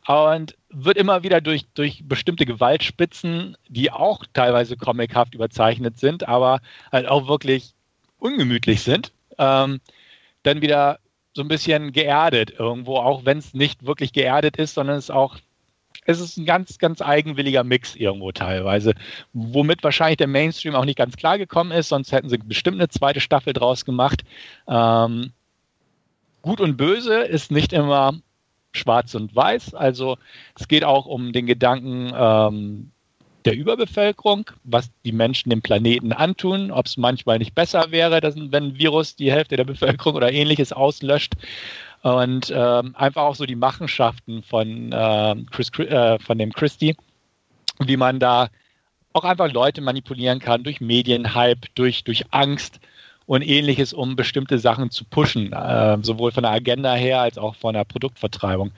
und wird immer wieder durch, durch bestimmte Gewaltspitzen, die auch teilweise comichaft überzeichnet sind, aber halt auch wirklich ungemütlich sind, ähm, dann wieder so ein bisschen geerdet irgendwo, auch wenn es nicht wirklich geerdet ist, sondern es auch es ist ein ganz, ganz eigenwilliger Mix irgendwo teilweise, womit wahrscheinlich der Mainstream auch nicht ganz klar gekommen ist, sonst hätten sie bestimmt eine zweite Staffel draus gemacht. Ähm, Gut und Böse ist nicht immer schwarz und weiß, also es geht auch um den Gedanken, ähm, der Überbevölkerung, was die Menschen dem Planeten antun, ob es manchmal nicht besser wäre, dass, wenn ein Virus die Hälfte der Bevölkerung oder ähnliches auslöscht. Und ähm, einfach auch so die Machenschaften von, äh, Chris, äh, von dem Christie, wie man da auch einfach Leute manipulieren kann durch Medienhype, durch, durch Angst und ähnliches, um bestimmte Sachen zu pushen, äh, sowohl von der Agenda her als auch von der Produktvertreibung.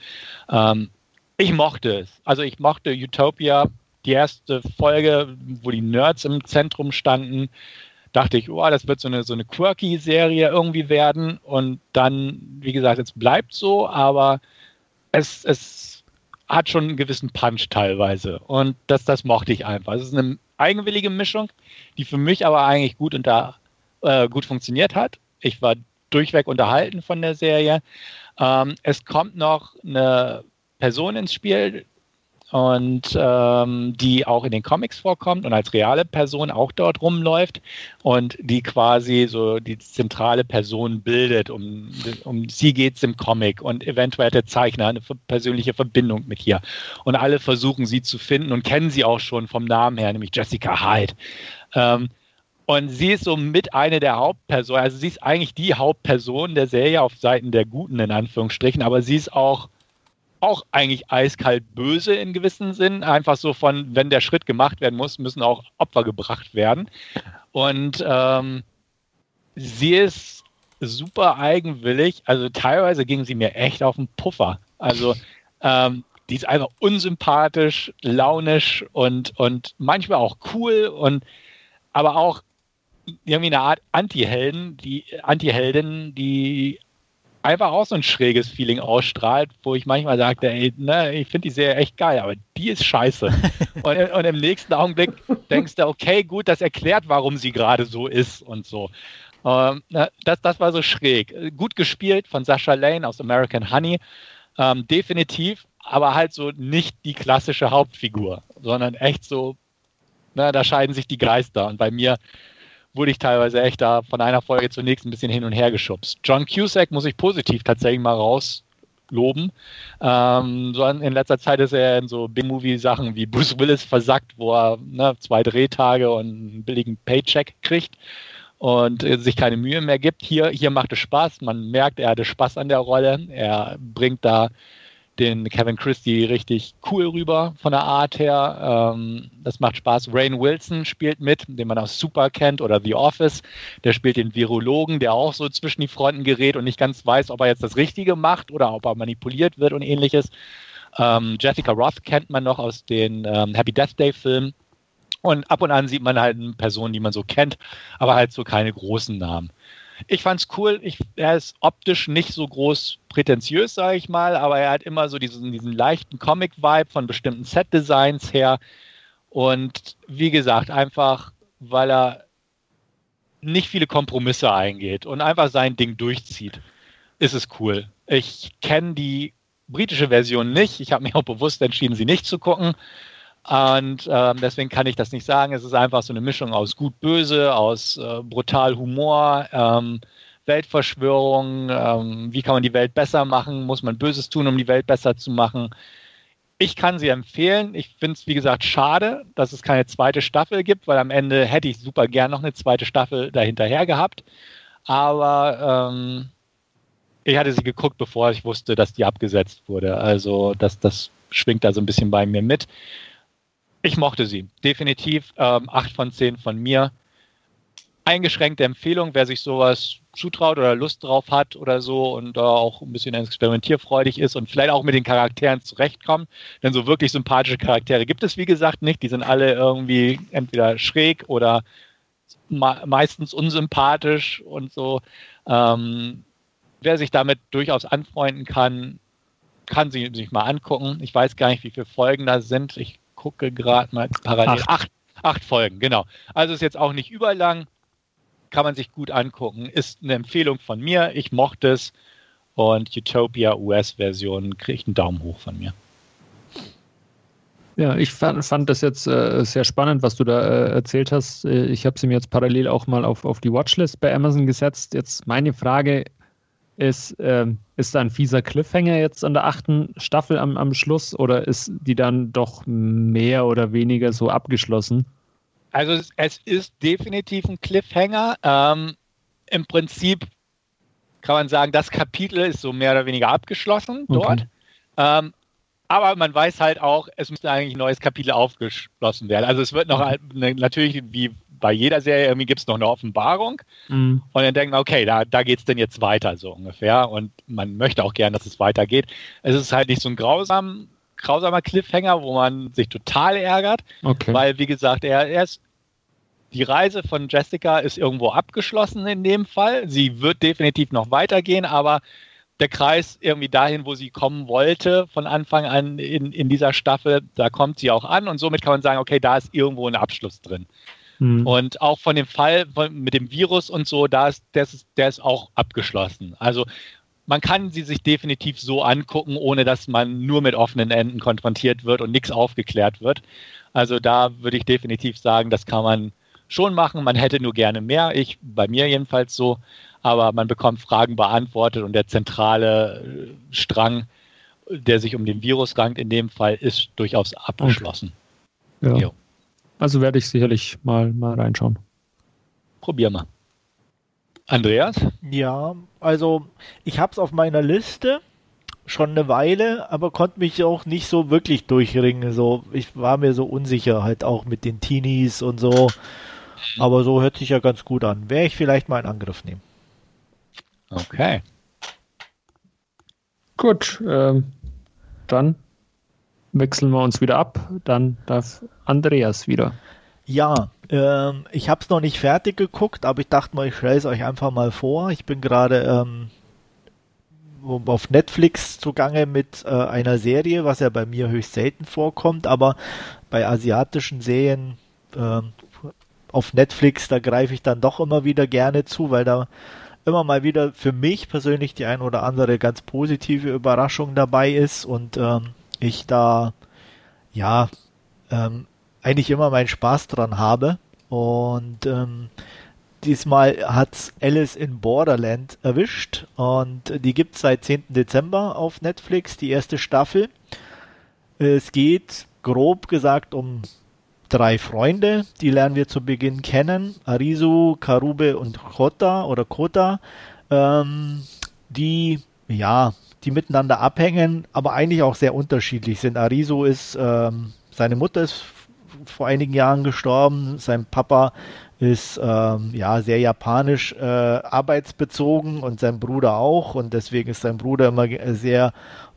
Ähm, ich mochte es. Also ich mochte Utopia, die erste Folge, wo die Nerds im Zentrum standen, dachte ich, oh, das wird so eine, so eine quirky-Serie irgendwie werden. Und dann, wie gesagt, es bleibt so, aber es, es hat schon einen gewissen Punch teilweise. Und das, das mochte ich einfach. Es ist eine eigenwillige Mischung, die für mich aber eigentlich gut, unter, äh, gut funktioniert hat. Ich war durchweg unterhalten von der Serie. Ähm, es kommt noch eine Person ins Spiel, und ähm, die auch in den Comics vorkommt und als reale Person auch dort rumläuft und die quasi so die zentrale Person bildet. Um, um sie geht es im Comic und eventuell hat der Zeichner eine persönliche Verbindung mit ihr. Und alle versuchen sie zu finden und kennen sie auch schon vom Namen her, nämlich Jessica Hyde. Ähm, und sie ist so mit eine der Hauptpersonen, also sie ist eigentlich die Hauptperson der Serie auf Seiten der Guten in Anführungsstrichen, aber sie ist auch auch eigentlich eiskalt böse in gewissem Sinn. Einfach so von, wenn der Schritt gemacht werden muss, müssen auch Opfer gebracht werden. Und ähm, sie ist super eigenwillig. Also teilweise ging sie mir echt auf den Puffer. Also ähm, die ist einfach unsympathisch, launisch und, und manchmal auch cool und aber auch irgendwie eine Art Anti-Helden, die Anti-Heldin, die einfach auch so ein schräges Feeling ausstrahlt, wo ich manchmal sagte, ey, ne, ich finde die Serie echt geil, aber die ist scheiße. und, und, im nächsten Augenblick denkst du, okay, gut, das erklärt, warum sie gerade so ist und so. Ähm, das, das war so schräg. Gut gespielt von Sascha Lane aus American Honey, ähm, definitiv, aber halt so nicht die klassische Hauptfigur, sondern echt so, na, da scheiden sich die Geister. Und bei mir wurde ich teilweise echt da von einer Folge zur nächsten ein bisschen hin und her geschubst. John Cusack muss ich positiv tatsächlich mal rausloben. Ähm, so in letzter Zeit ist er in so B-Movie-Sachen wie Bruce Willis versackt, wo er ne, zwei Drehtage und einen billigen Paycheck kriegt. und äh, sich keine Mühe mehr gibt. Hier, hier macht es Spaß. Man merkt, er hatte Spaß an der Rolle. Er bringt da den Kevin Christie richtig cool rüber von der Art her. Ähm, das macht Spaß. Rain Wilson spielt mit, den man aus Super kennt oder The Office. Der spielt den Virologen, der auch so zwischen die Fronten gerät und nicht ganz weiß, ob er jetzt das Richtige macht oder ob er manipuliert wird und ähnliches. Ähm, Jessica Roth kennt man noch aus den ähm, Happy Death Day Filmen. Und ab und an sieht man halt Personen, die man so kennt, aber halt so keine großen Namen ich fand's cool. Ich, er ist optisch nicht so groß prätentiös, sage ich mal, aber er hat immer so diesen, diesen leichten Comic-Vibe von bestimmten Set-Designs her. Und wie gesagt, einfach, weil er nicht viele Kompromisse eingeht und einfach sein Ding durchzieht, ist es cool. Ich kenne die britische Version nicht. Ich habe mich auch bewusst entschieden, sie nicht zu gucken. Und ähm, deswegen kann ich das nicht sagen. Es ist einfach so eine Mischung aus gut-böse, aus äh, brutal Humor, ähm, Weltverschwörung. Ähm, wie kann man die Welt besser machen? Muss man Böses tun, um die Welt besser zu machen? Ich kann sie empfehlen. Ich finde es, wie gesagt, schade, dass es keine zweite Staffel gibt, weil am Ende hätte ich super gern noch eine zweite Staffel dahinterher gehabt. Aber ähm, ich hatte sie geguckt, bevor ich wusste, dass die abgesetzt wurde. Also das, das schwingt da so ein bisschen bei mir mit. Ich mochte sie. Definitiv ähm, 8 von 10 von mir. Eingeschränkte Empfehlung, wer sich sowas zutraut oder Lust drauf hat oder so und äh, auch ein bisschen experimentierfreudig ist und vielleicht auch mit den Charakteren zurechtkommt. Denn so wirklich sympathische Charaktere gibt es, wie gesagt, nicht. Die sind alle irgendwie entweder schräg oder meistens unsympathisch und so. Ähm, wer sich damit durchaus anfreunden kann, kann sie sich mal angucken. Ich weiß gar nicht, wie viele Folgen da sind. Ich gucke gerade mal parallel. Acht. acht. Acht Folgen, genau. Also ist jetzt auch nicht überlang. Kann man sich gut angucken. Ist eine Empfehlung von mir. Ich mochte es. Und Utopia US-Version kriegt einen Daumen hoch von mir. Ja, ich fand, fand das jetzt äh, sehr spannend, was du da äh, erzählt hast. Äh, ich habe sie mir jetzt parallel auch mal auf, auf die Watchlist bei Amazon gesetzt. Jetzt meine Frage, ist, ähm, ist da ein fieser Cliffhanger jetzt an der achten Staffel am, am Schluss oder ist die dann doch mehr oder weniger so abgeschlossen? Also es, es ist definitiv ein Cliffhanger. Ähm, Im Prinzip kann man sagen, das Kapitel ist so mehr oder weniger abgeschlossen dort. Okay. Ähm, aber man weiß halt auch, es müsste eigentlich ein neues Kapitel aufgeschlossen werden. Also es wird noch mhm. natürlich wie bei jeder Serie irgendwie gibt es noch eine Offenbarung mhm. und dann denkt man, okay, da, da geht es denn jetzt weiter, so ungefähr. Und man möchte auch gern, dass es weitergeht. Es ist halt nicht so ein grausam, grausamer Cliffhanger, wo man sich total ärgert, okay. weil, wie gesagt, er, er ist die Reise von Jessica ist irgendwo abgeschlossen in dem Fall. Sie wird definitiv noch weitergehen, aber der Kreis irgendwie dahin, wo sie kommen wollte, von Anfang an in, in dieser Staffel, da kommt sie auch an und somit kann man sagen, okay, da ist irgendwo ein Abschluss drin. Mhm. Und auch von dem Fall von, mit dem Virus und so, da ist, der, ist, der ist auch abgeschlossen. Also man kann sie sich definitiv so angucken, ohne dass man nur mit offenen Enden konfrontiert wird und nichts aufgeklärt wird. Also da würde ich definitiv sagen, das kann man schon machen. Man hätte nur gerne mehr. Ich, bei mir jedenfalls so. Aber man bekommt Fragen beantwortet und der zentrale äh, Strang, der sich um den Virus rankt, in dem Fall ist durchaus abgeschlossen. Okay. Ja. Also werde ich sicherlich mal, mal reinschauen. Probier mal. Andreas? Ja, also ich habe es auf meiner Liste schon eine Weile, aber konnte mich auch nicht so wirklich durchringen. So, ich war mir so unsicher, halt auch mit den Teenies und so. Aber so hört sich ja ganz gut an. Wäre ich vielleicht mal in Angriff nehmen. Okay. Gut, ähm, dann wechseln wir uns wieder ab. Dann darf Andreas wieder. Ja, ähm, ich habe es noch nicht fertig geguckt, aber ich dachte mal, ich stelle es euch einfach mal vor. Ich bin gerade ähm, auf Netflix zugange mit äh, einer Serie, was ja bei mir höchst selten vorkommt, aber bei asiatischen Serien äh, auf Netflix, da greife ich dann doch immer wieder gerne zu, weil da immer mal wieder für mich persönlich die ein oder andere ganz positive Überraschung dabei ist und ähm, ich da ja ähm, eigentlich immer meinen Spaß dran habe. Und ähm, diesmal hat's Alice in Borderland erwischt und die gibt's seit 10. Dezember auf Netflix, die erste Staffel. Es geht grob gesagt um drei Freunde, die lernen wir zu Beginn kennen. Arisu, Karube und Kota oder Kota, ähm, die, ja, die miteinander abhängen, aber eigentlich auch sehr unterschiedlich sind. Arisu ist, ähm, seine Mutter ist vor einigen Jahren gestorben, sein Papa ist ähm, ja sehr japanisch äh, arbeitsbezogen und sein Bruder auch und deswegen ist sein Bruder immer sehr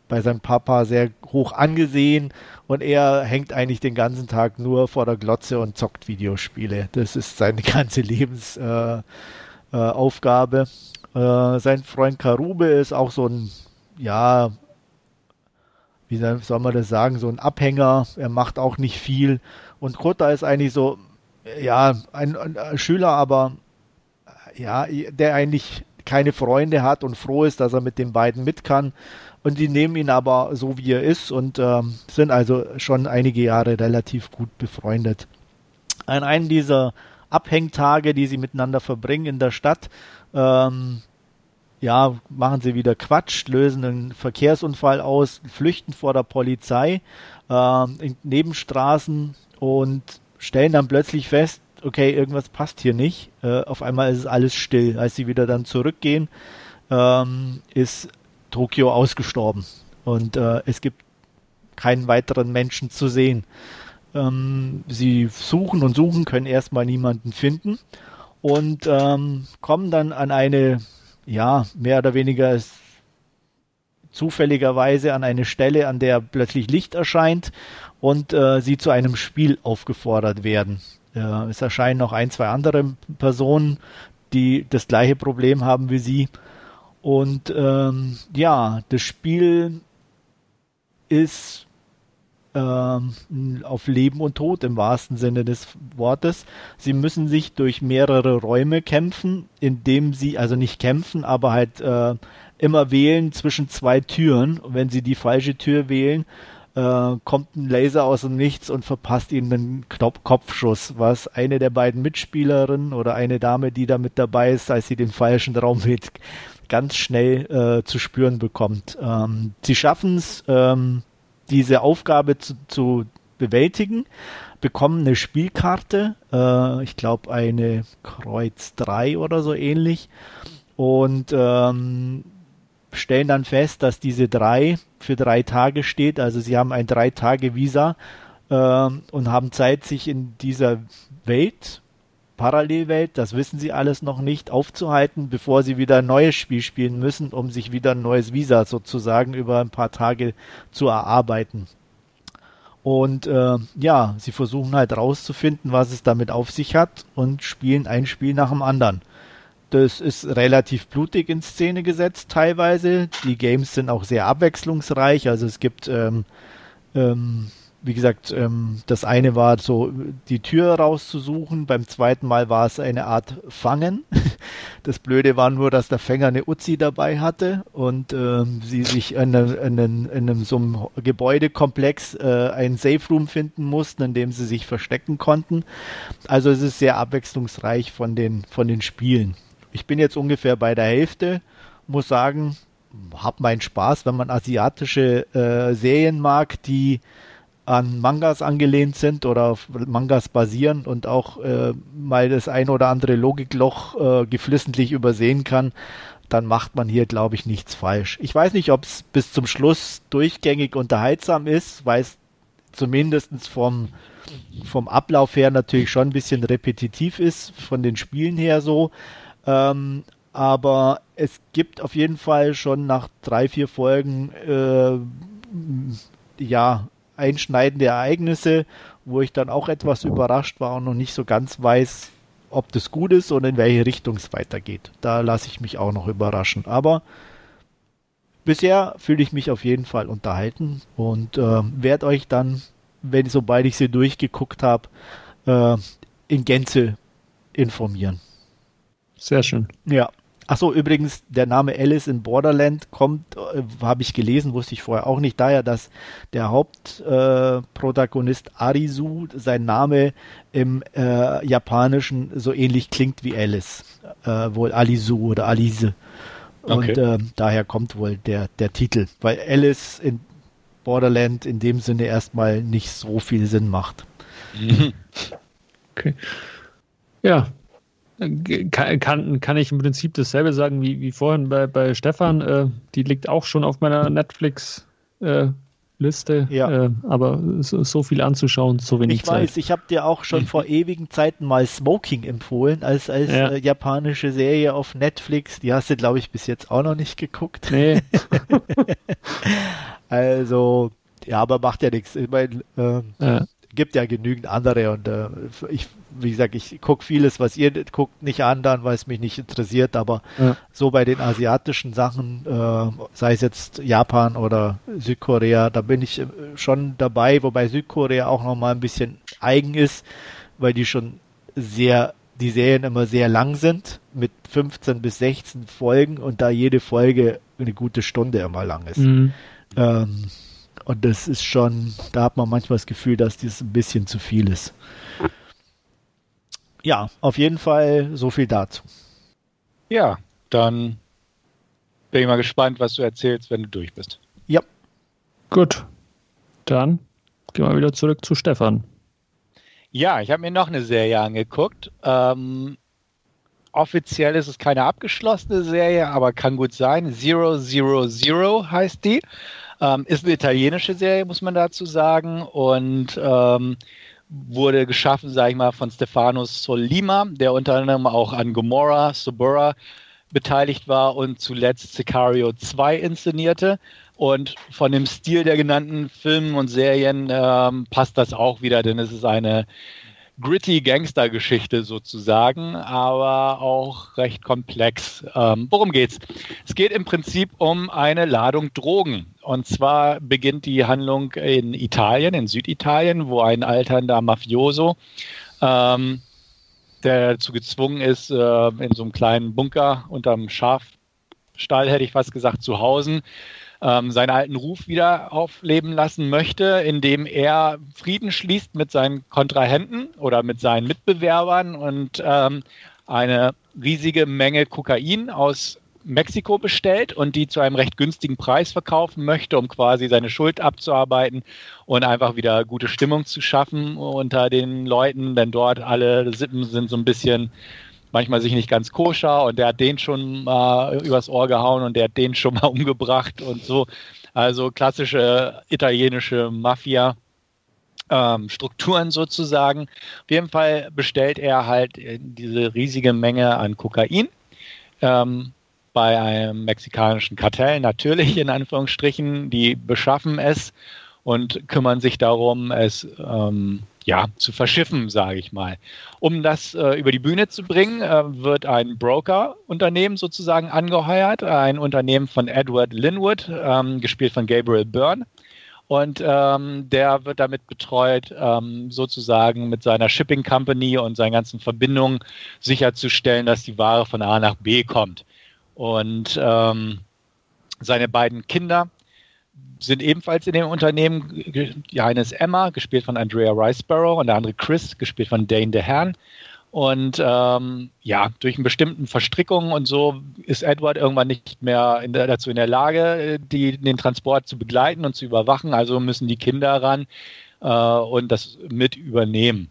bei seinem Papa sehr hoch angesehen und er hängt eigentlich den ganzen Tag nur vor der Glotze und zockt Videospiele. Das ist seine ganze Lebensaufgabe. Äh, äh, sein Freund Karube ist auch so ein, ja, wie soll man das sagen, so ein Abhänger. Er macht auch nicht viel. Und Kota ist eigentlich so, ja, ein, ein Schüler, aber ja, der eigentlich keine Freunde hat und froh ist, dass er mit den beiden mit kann. Und die nehmen ihn aber so, wie er ist und ähm, sind also schon einige Jahre relativ gut befreundet. An einem dieser Abhängtage, die sie miteinander verbringen in der Stadt, ähm, ja, machen sie wieder Quatsch, lösen einen Verkehrsunfall aus, flüchten vor der Polizei ähm, in Nebenstraßen und stellen dann plötzlich fest, okay, irgendwas passt hier nicht. Äh, auf einmal ist es alles still. Als sie wieder dann zurückgehen, ähm, ist Tokio ausgestorben und äh, es gibt keinen weiteren Menschen zu sehen. Ähm, sie suchen und suchen, können erstmal niemanden finden und ähm, kommen dann an eine, ja, mehr oder weniger zufälligerweise an eine Stelle, an der plötzlich Licht erscheint und äh, sie zu einem Spiel aufgefordert werden. Äh, es erscheinen noch ein, zwei andere Personen, die das gleiche Problem haben wie sie und ähm, ja, das Spiel ist auf Leben und Tod im wahrsten Sinne des Wortes. Sie müssen sich durch mehrere Räume kämpfen, indem sie, also nicht kämpfen, aber halt äh, immer wählen zwischen zwei Türen. Und wenn sie die falsche Tür wählen, äh, kommt ein Laser aus dem Nichts und verpasst ihnen einen Knop Kopfschuss, was eine der beiden Mitspielerinnen oder eine Dame, die da mit dabei ist, als sie den falschen Raum wählt, ganz schnell äh, zu spüren bekommt. Ähm, sie schaffen es, ähm, diese Aufgabe zu, zu, bewältigen, bekommen eine Spielkarte, äh, ich glaube eine Kreuz 3 oder so ähnlich, und ähm, stellen dann fest, dass diese 3 für drei Tage steht. Also sie haben ein drei Tage Visa äh, und haben Zeit, sich in dieser Welt Parallelwelt, das wissen sie alles noch nicht, aufzuhalten, bevor sie wieder ein neues Spiel spielen müssen, um sich wieder ein neues Visa sozusagen über ein paar Tage zu erarbeiten. Und äh, ja, sie versuchen halt rauszufinden, was es damit auf sich hat und spielen ein Spiel nach dem anderen. Das ist relativ blutig in Szene gesetzt teilweise. Die Games sind auch sehr abwechslungsreich. Also es gibt ähm, ähm, wie gesagt, ähm, das eine war so, die Tür rauszusuchen. Beim zweiten Mal war es eine Art Fangen. Das Blöde war nur, dass der Fänger eine Uzi dabei hatte und ähm, sie sich in, einem, in, in einem, so einem Gebäudekomplex äh, einen Safe Room finden mussten, in dem sie sich verstecken konnten. Also es ist sehr abwechslungsreich von den, von den Spielen. Ich bin jetzt ungefähr bei der Hälfte, muss sagen, hab meinen Spaß, wenn man asiatische äh, Serien mag, die an Mangas angelehnt sind oder auf Mangas basieren und auch äh, mal das ein oder andere Logikloch äh, geflissentlich übersehen kann, dann macht man hier, glaube ich, nichts falsch. Ich weiß nicht, ob es bis zum Schluss durchgängig unterhaltsam ist, weil es zumindest vom, vom Ablauf her natürlich schon ein bisschen repetitiv ist, von den Spielen her so. Ähm, aber es gibt auf jeden Fall schon nach drei, vier Folgen äh, ja einschneidende Ereignisse, wo ich dann auch etwas überrascht war und noch nicht so ganz weiß, ob das gut ist und in welche Richtung es weitergeht. Da lasse ich mich auch noch überraschen. Aber bisher fühle ich mich auf jeden Fall unterhalten und äh, werde euch dann, wenn sobald ich sie durchgeguckt habe, äh, in Gänze informieren. Sehr schön. Ja. Achso, übrigens, der Name Alice in Borderland kommt, äh, habe ich gelesen, wusste ich vorher auch nicht, daher, dass der Hauptprotagonist äh, Arisu, sein Name im äh, Japanischen so ähnlich klingt wie Alice. Äh, wohl Alisu oder Alice. Und okay. Ähm, daher kommt wohl der, der Titel, weil Alice in Borderland in dem Sinne erstmal nicht so viel Sinn macht. Okay. Ja. Kann, kann, kann ich im Prinzip dasselbe sagen wie, wie vorhin bei, bei Stefan. Äh, die liegt auch schon auf meiner Netflix äh, Liste, ja. äh, aber so, so, viel anzuschauen, so wenig ich Zeit. Ich weiß, ich habe dir auch schon vor ewigen Zeiten mal Smoking empfohlen, als, als ja. äh, japanische Serie auf Netflix. Die hast du, glaube ich, bis jetzt auch noch nicht geguckt. Nee. also, ja, aber macht ja nichts. Ich meine, äh, ja gibt ja genügend andere und äh, ich, wie gesagt, ich gucke vieles, was ihr guckt, nicht an, dann, weil es mich nicht interessiert, aber ja. so bei den asiatischen Sachen, äh, sei es jetzt Japan oder Südkorea, da bin ich äh, schon dabei, wobei Südkorea auch nochmal ein bisschen eigen ist, weil die schon sehr, die Serien immer sehr lang sind, mit 15 bis 16 Folgen und da jede Folge eine gute Stunde immer lang ist. Mhm. Ähm, und das ist schon, da hat man manchmal das Gefühl, dass das ein bisschen zu viel ist. Ja, auf jeden Fall so viel dazu. Ja, dann bin ich mal gespannt, was du erzählst, wenn du durch bist. Ja. Gut. Dann gehen wir wieder zurück zu Stefan. Ja, ich habe mir noch eine Serie angeguckt. Ähm, offiziell ist es keine abgeschlossene Serie, aber kann gut sein. Zero Zero Zero heißt die. Ähm, ist eine italienische Serie, muss man dazu sagen. Und ähm, wurde geschaffen, sage ich mal, von Stefano Solima, der unter anderem auch an Gomorra, Subura beteiligt war und zuletzt Sicario 2 inszenierte. Und von dem Stil der genannten Filme und Serien ähm, passt das auch wieder, denn es ist eine gritty Gangster-Geschichte sozusagen, aber auch recht komplex. Ähm, worum geht's? Es geht im Prinzip um eine Ladung Drogen. Und zwar beginnt die Handlung in Italien, in Süditalien, wo ein alternder Mafioso, ähm, der dazu gezwungen ist, äh, in so einem kleinen Bunker unterm Schafstall, hätte ich fast gesagt, zu hausen, ähm, seinen alten Ruf wieder aufleben lassen möchte, indem er Frieden schließt mit seinen Kontrahenten oder mit seinen Mitbewerbern und ähm, eine riesige Menge Kokain aus Mexiko bestellt und die zu einem recht günstigen Preis verkaufen möchte, um quasi seine Schuld abzuarbeiten und einfach wieder gute Stimmung zu schaffen unter den Leuten, denn dort alle Sippen sind so ein bisschen manchmal sich nicht ganz koscher und der hat den schon mal übers Ohr gehauen und der hat den schon mal umgebracht und so. Also klassische italienische Mafia. Ähm, Strukturen sozusagen. Auf jeden Fall bestellt er halt diese riesige Menge an Kokain ähm, bei einem mexikanischen Kartell, natürlich in Anführungsstrichen. Die beschaffen es und kümmern sich darum, es ähm, ja, zu verschiffen, sage ich mal. Um das äh, über die Bühne zu bringen, äh, wird ein Broker-Unternehmen sozusagen angeheuert, ein Unternehmen von Edward Linwood, ähm, gespielt von Gabriel Byrne. Und ähm, der wird damit betreut, ähm, sozusagen mit seiner Shipping Company und seinen ganzen Verbindungen sicherzustellen, dass die Ware von A nach B kommt. Und ähm, seine beiden Kinder, sind ebenfalls in dem Unternehmen. Die eine ist Emma, gespielt von Andrea Riceborough, und der andere Chris, gespielt von Dane DeHaan. Und ähm, ja, durch einen bestimmten Verstrickungen und so ist Edward irgendwann nicht mehr in der, dazu in der Lage, die, den Transport zu begleiten und zu überwachen. Also müssen die Kinder ran äh, und das mit übernehmen.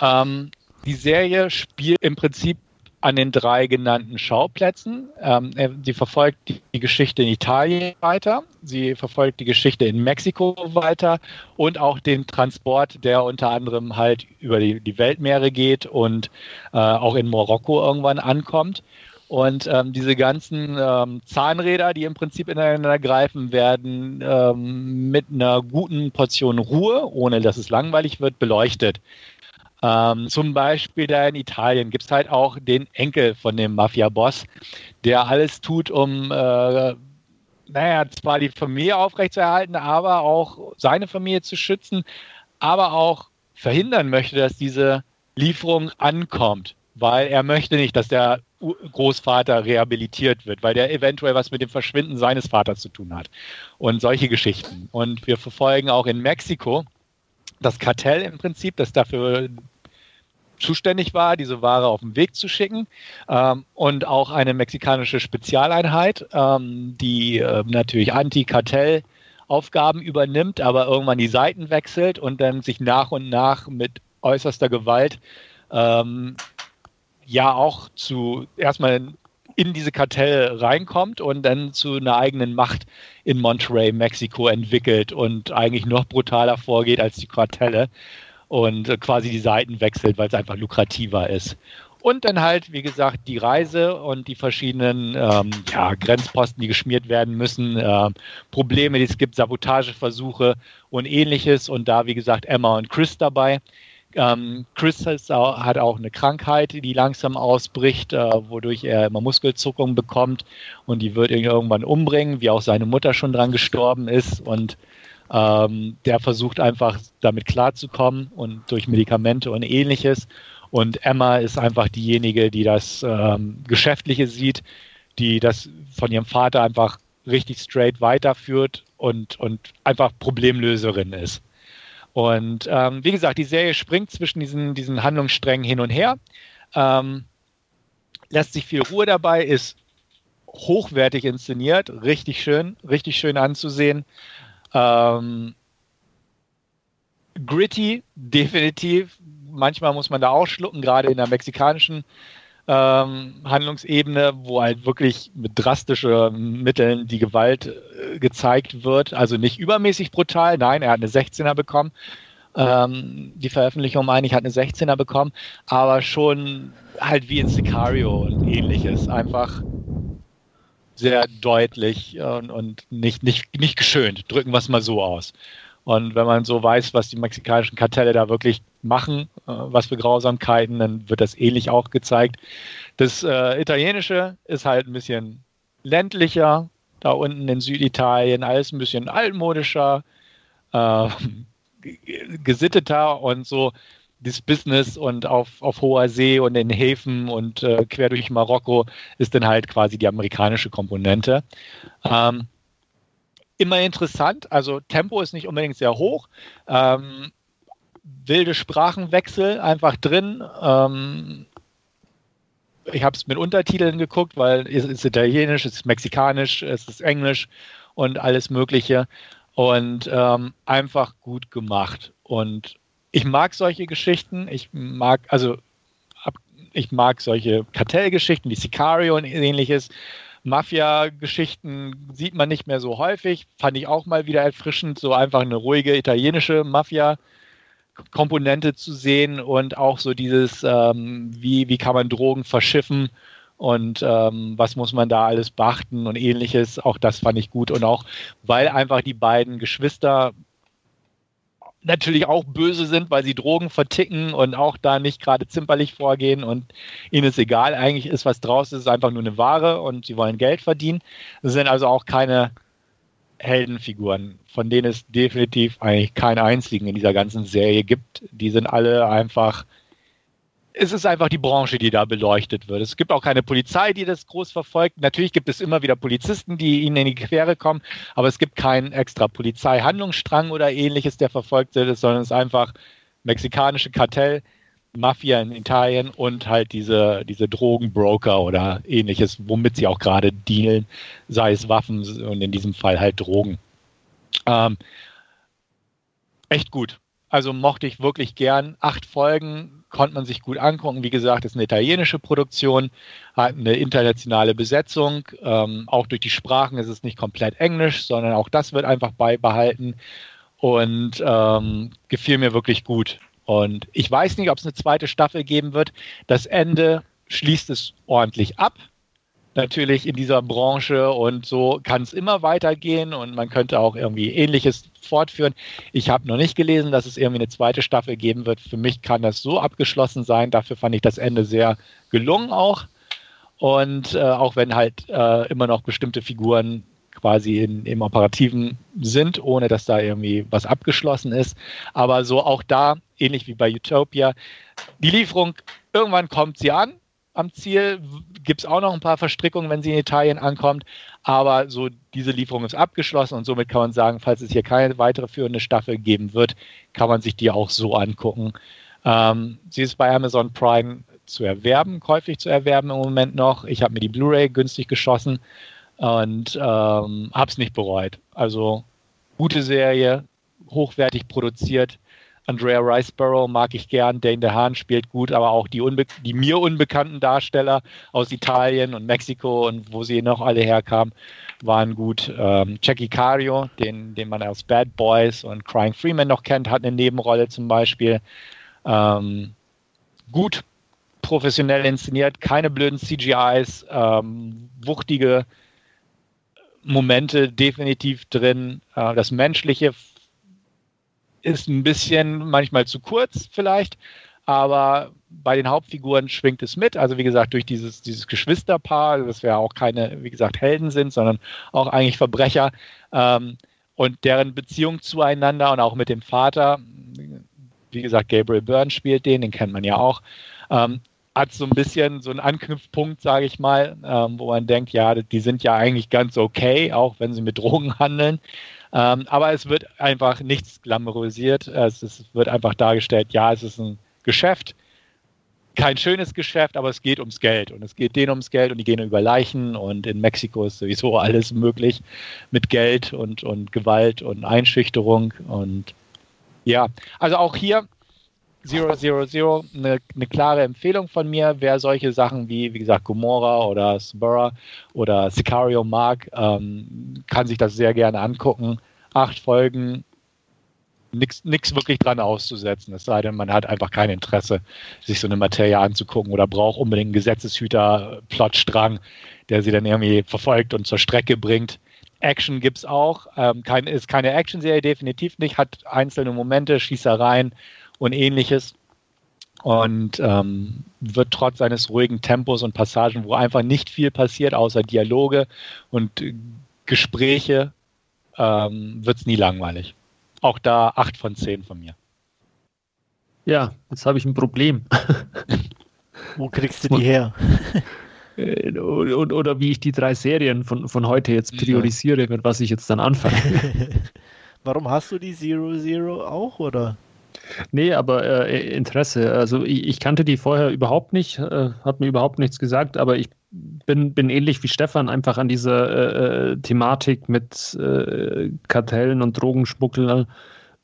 Ähm, die Serie spielt im Prinzip an den drei genannten Schauplätzen. Ähm, sie verfolgt die, Geschichte in Italien weiter, sie verfolgt die Geschichte in Mexiko weiter und auch den Transport, der unter anderem halt über die, die Weltmeere geht und äh, auch in Marokko irgendwann ankommt. Und ähm, diese ganzen ähm, Zahnräder, die im Prinzip ineinander greifen, werden ähm, mit einer guten Portion Ruhe, ohne dass es langweilig wird, beleuchtet. Ähm, zum Beispiel da in Italien gibt es halt auch den Enkel von dem Mafia-Boss, der alles tut, um, äh, naja, zwar die Familie aufrechtzuerhalten, aber auch seine Familie zu schützen, aber auch verhindern möchte, dass diese Lieferung ankommt, weil er möchte nicht, dass der Großvater rehabilitiert wird, weil der eventuell was mit dem Verschwinden seines Vaters zu tun hat. Und solche Geschichten. Und wir verfolgen auch in Mexiko das Kartell im Prinzip, das dafür zuständig war, diese Ware auf den Weg zu schicken. Ähm, und auch eine mexikanische Spezialeinheit, ähm, die äh, natürlich Anti-Kartell Aufgaben übernimmt, aber irgendwann die Seiten wechselt und dann sich nach und nach mit äußerster Gewalt ähm, ja auch zu erstmal in diese Kartelle reinkommt und dann zu einer eigenen Macht in Monterrey, Mexiko entwickelt und eigentlich noch brutaler vorgeht als die Kartelle und äh, quasi die Seiten wechselt, weil es einfach lukrativer ist. Und dann halt, wie gesagt, die Reise und die verschiedenen ähm, ja, Grenzposten, die geschmiert werden müssen, äh, Probleme, die es gibt, Sabotageversuche und ähnliches. Und da, wie gesagt, Emma und Chris dabei. Ähm, Chris auch, hat auch eine Krankheit, die langsam ausbricht, äh, wodurch er immer Muskelzuckung bekommt und die wird ihn irgendwann umbringen, wie auch seine Mutter schon dran gestorben ist und ähm, der versucht einfach damit klarzukommen und durch Medikamente und ähnliches. Und Emma ist einfach diejenige, die das ähm, Geschäftliche sieht, die das von ihrem Vater einfach richtig straight weiterführt und, und einfach Problemlöserin ist. Und ähm, wie gesagt, die Serie springt zwischen diesen, diesen Handlungssträngen hin und her, ähm, lässt sich viel Ruhe dabei, ist hochwertig inszeniert, richtig schön, richtig schön anzusehen. Ähm, gritty, definitiv. Manchmal muss man da auch schlucken, gerade in der mexikanischen ähm, Handlungsebene, wo halt wirklich mit drastischen Mitteln die Gewalt äh, gezeigt wird. Also nicht übermäßig brutal, nein, er hat eine 16er bekommen. Ähm, die Veröffentlichung, meine ich, hat eine 16er bekommen, aber schon halt wie in Sicario und ähnliches. Einfach sehr deutlich und, und nicht, nicht, nicht geschönt. Drücken wir es mal so aus. Und wenn man so weiß, was die mexikanischen Kartelle da wirklich machen, äh, was für Grausamkeiten, dann wird das ähnlich auch gezeigt. Das äh, Italienische ist halt ein bisschen ländlicher, da unten in Süditalien, alles ein bisschen altmodischer, äh, gesitteter und so das Business und auf, auf hoher See und in Häfen und äh, quer durch Marokko ist dann halt quasi die amerikanische Komponente. Ähm, immer interessant. Also Tempo ist nicht unbedingt sehr hoch. Ähm, wilde Sprachenwechsel einfach drin. Ähm, ich habe es mit Untertiteln geguckt, weil es ist Italienisch, es ist Mexikanisch, es ist Englisch und alles Mögliche. Und ähm, einfach gut gemacht. Und ich mag solche Geschichten. Ich mag, also ich mag solche Kartellgeschichten wie Sicario und ähnliches. Mafia-Geschichten sieht man nicht mehr so häufig. Fand ich auch mal wieder erfrischend, so einfach eine ruhige italienische Mafia-Komponente zu sehen und auch so dieses, ähm, wie, wie kann man Drogen verschiffen und ähm, was muss man da alles beachten und ähnliches. Auch das fand ich gut und auch, weil einfach die beiden Geschwister natürlich auch böse sind, weil sie Drogen verticken und auch da nicht gerade zimperlich vorgehen und ihnen ist egal, eigentlich ist was draus, es ist einfach nur eine Ware und sie wollen Geld verdienen. Das sind also auch keine Heldenfiguren, von denen es definitiv eigentlich keinen einzigen in dieser ganzen Serie gibt. Die sind alle einfach es ist einfach die Branche, die da beleuchtet wird. Es gibt auch keine Polizei, die das groß verfolgt. Natürlich gibt es immer wieder Polizisten, die ihnen in die Quere kommen, aber es gibt keinen extra Polizeihandlungsstrang oder ähnliches, der verfolgt wird, sondern es ist einfach mexikanische Kartell, Mafia in Italien und halt diese, diese Drogenbroker oder ähnliches, womit sie auch gerade dealen, sei es Waffen und in diesem Fall halt Drogen. Ähm, echt gut. Also mochte ich wirklich gern. Acht Folgen, konnte man sich gut angucken. Wie gesagt, ist eine italienische Produktion, hat eine internationale Besetzung. Ähm, auch durch die Sprachen ist es nicht komplett Englisch, sondern auch das wird einfach beibehalten und ähm, gefiel mir wirklich gut. Und ich weiß nicht, ob es eine zweite Staffel geben wird. Das Ende schließt es ordentlich ab natürlich in dieser Branche und so kann es immer weitergehen und man könnte auch irgendwie ähnliches fortführen. Ich habe noch nicht gelesen, dass es irgendwie eine zweite Staffel geben wird. Für mich kann das so abgeschlossen sein. Dafür fand ich das Ende sehr gelungen auch. Und äh, auch wenn halt äh, immer noch bestimmte Figuren quasi in, im Operativen sind, ohne dass da irgendwie was abgeschlossen ist. Aber so auch da, ähnlich wie bei Utopia, die Lieferung, irgendwann kommt sie an am Ziel. Gibt es auch noch ein paar Verstrickungen, wenn sie in Italien ankommt. Aber so diese Lieferung ist abgeschlossen und somit kann man sagen, falls es hier keine weitere führende Staffel geben wird, kann man sich die auch so angucken. Ähm, sie ist bei Amazon Prime zu erwerben, käuflich zu erwerben im Moment noch. Ich habe mir die Blu-ray günstig geschossen und ähm, habe es nicht bereut. Also Gute Serie, hochwertig produziert. Andrea Riceborough mag ich gern, Dane DeHaan spielt gut, aber auch die, die, mir unbekannten Darsteller aus Italien und Mexiko und wo sie noch alle herkamen, waren gut. Ähm, Jackie Cario, den, den man aus Bad Boys und Crying Freeman noch kennt, hat eine Nebenrolle zum Beispiel. Ähm, gut professionell inszeniert, keine blöden CGIs, ähm, wuchtige Momente definitiv drin. Äh, das Menschliche ist ein bisschen manchmal zu kurz vielleicht, aber bei den Hauptfiguren schwingt es mit. Also wie gesagt, durch dieses, dieses Geschwisterpaar, das ja auch keine, wie gesagt, Helden sind, sondern auch eigentlich Verbrecher ähm, und deren Beziehung zueinander und auch mit dem Vater, wie gesagt, Gabriel Byrne spielt den, den kennt man ja auch, ähm, hat so ein bisschen so einen Anknüpfpunkt, sage ich mal, ähm, wo man denkt, ja, die sind ja eigentlich ganz okay, auch wenn sie mit Drogen handeln. Ähm, aber es wird einfach nichts glamourisiert. Es, es, wird einfach dargestellt, ja, es ist ein Geschäft. Kein schönes Geschäft, aber es geht ums Geld. Und es geht denen ums Geld und die gehen über Leichen. Und in Mexiko ist sowieso alles möglich mit Geld und, und Gewalt und Einschüchterung. Und ja, also auch hier 000, eine, eine klare Empfehlung von mir. Wer solche Sachen wie, wie gesagt, Gomorra oder Spurra oder Sicario mag, ähm, kann sich das sehr gerne angucken. Acht Folgen, nichts wirklich dran auszusetzen. Es sei denn, man hat einfach kein Interesse, sich so eine Materie anzugucken oder braucht unbedingt einen Gesetzeshüter-Plotstrang, der sie dann irgendwie verfolgt und zur Strecke bringt. Action gibt es auch. Ähm, kein, ist keine Action-Serie, definitiv nicht. Hat einzelne Momente, Schießereien, und ähnliches. Und ähm, wird trotz seines ruhigen Tempos und Passagen, wo einfach nicht viel passiert, außer Dialoge und äh, Gespräche, ähm, wird es nie langweilig. Auch da 8 von 10 von mir. Ja, jetzt habe ich ein Problem. Wo kriegst du die her? Äh, oder, oder wie ich die drei Serien von, von heute jetzt priorisiere, mit was ich jetzt dann anfange. Warum hast du die Zero Zero auch, oder? Nee, aber äh, Interesse. Also ich, ich, kannte die vorher überhaupt nicht, äh, hat mir überhaupt nichts gesagt, aber ich bin, bin ähnlich wie Stefan einfach an dieser äh, äh Thematik mit äh, Kartellen und Drogenschmuggler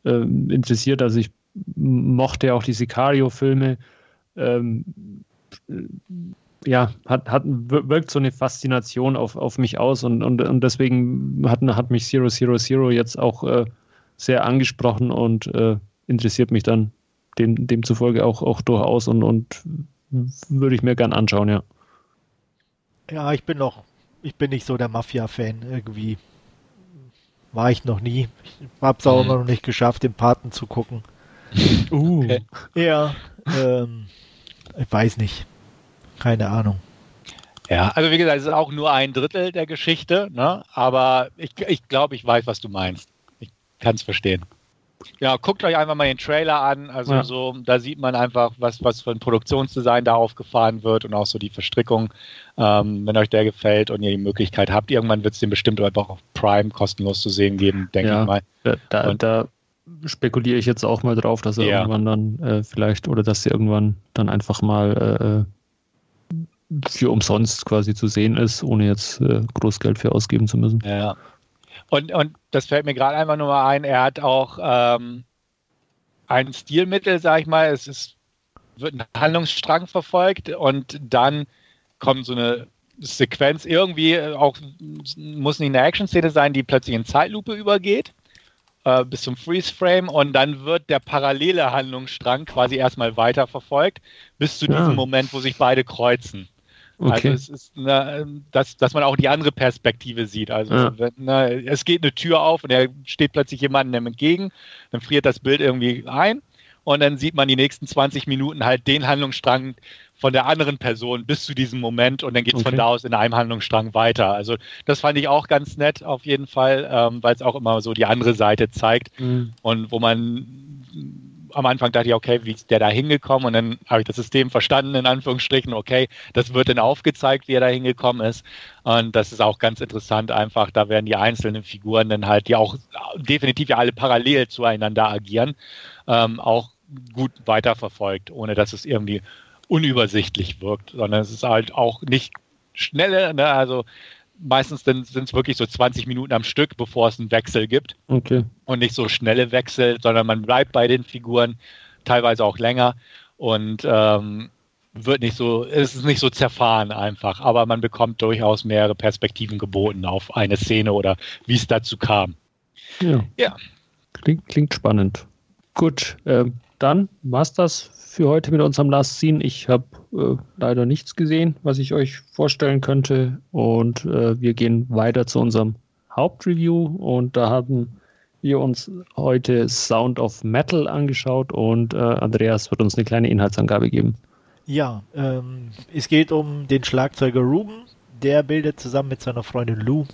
äh, interessiert. Also ich mochte auch die Sicario-Filme. Ähm, ja, hat, hat, wirkt so eine Faszination auf, auf mich aus und, und, und deswegen hat, hat mich Zero Zero Zero jetzt auch sehr angesprochen und interessiert mich dann dem, demzufolge auch, auch durchaus und, und würde ich mir gern anschauen, ja. Ja, ich bin noch, ich bin nicht so der Mafia-Fan irgendwie. War ich noch nie. Ich hab's auch mhm. noch nicht geschafft, den Paten zu gucken. Uh. Okay. Ja, ähm, ich weiß nicht. Keine Ahnung. Ja, also wie gesagt, es ist auch nur ein Drittel der Geschichte, ne? aber ich, ich glaube, ich weiß, was du meinst. Ich kann es verstehen. Ja, guckt euch einfach mal den Trailer an. Also ja. so, da sieht man einfach, was, was für ein Produktionsdesign da aufgefahren wird und auch so die Verstrickung. Ähm, wenn euch der gefällt und ihr die Möglichkeit habt, irgendwann wird es den bestimmt einfach auf Prime kostenlos zu sehen geben, denke ja, ich mal. Da, da, spekuliere ich jetzt auch mal drauf, dass er ja. irgendwann dann äh, vielleicht oder dass sie irgendwann dann einfach mal äh, für umsonst quasi zu sehen ist, ohne jetzt äh, groß Geld für ausgeben zu müssen. Ja. Und, und das fällt mir gerade einfach nur mal ein, er hat auch ähm, ein Stilmittel, sag ich mal, es ist, wird ein Handlungsstrang verfolgt und dann kommt so eine Sequenz irgendwie, auch muss nicht eine Action-Szene sein, die plötzlich in Zeitlupe übergeht äh, bis zum Freeze-Frame und dann wird der parallele Handlungsstrang quasi erstmal weiterverfolgt, bis zu ja. diesem Moment, wo sich beide kreuzen. Also okay. Also es ist, eine, dass, dass man auch die andere Perspektive sieht. Also ja. wenn, ne, es geht eine Tür auf und er steht plötzlich jemandem entgegen, dann friert das Bild irgendwie ein und dann sieht man die nächsten 20 Minuten halt den Handlungsstrang von der anderen Person bis zu diesem Moment und dann geht es okay. von da aus in einem Handlungsstrang weiter. Also das fand ich auch ganz nett auf jeden Fall, ähm, weil es auch immer so die andere Seite zeigt mhm. und wo man am Anfang dachte ich, okay, wie ist der da hingekommen? Und dann habe ich das System verstanden, in Anführungsstrichen, okay, das wird dann aufgezeigt, wie er da hingekommen ist. Und das ist auch ganz interessant, einfach, da werden die einzelnen Figuren dann halt, die auch definitiv ja alle parallel zueinander agieren, ähm, auch gut weiterverfolgt, ohne dass es irgendwie unübersichtlich wirkt, sondern es ist halt auch nicht schnelle, ne? also meistens sind es wirklich so 20 Minuten am Stück, bevor es einen Wechsel gibt. Okay. Und nicht so schnelle Wechsel, sondern man bleibt bei den Figuren, teilweise auch länger und ähm, wird nicht so, es ist nicht so zerfahren einfach, aber man bekommt durchaus mehrere Perspektiven geboten auf eine Szene oder wie es dazu kam. Ja. ja. Klingt, klingt spannend. Gut, äh, dann war's das für heute mit unserem Last Scene. Ich habe äh, leider nichts gesehen, was ich euch vorstellen könnte. Und äh, wir gehen weiter zu unserem Hauptreview. Und da haben wir uns heute Sound of Metal angeschaut und äh, Andreas wird uns eine kleine Inhaltsangabe geben. Ja, ähm, es geht um den Schlagzeuger Ruben. Der bildet zusammen mit seiner Freundin Lou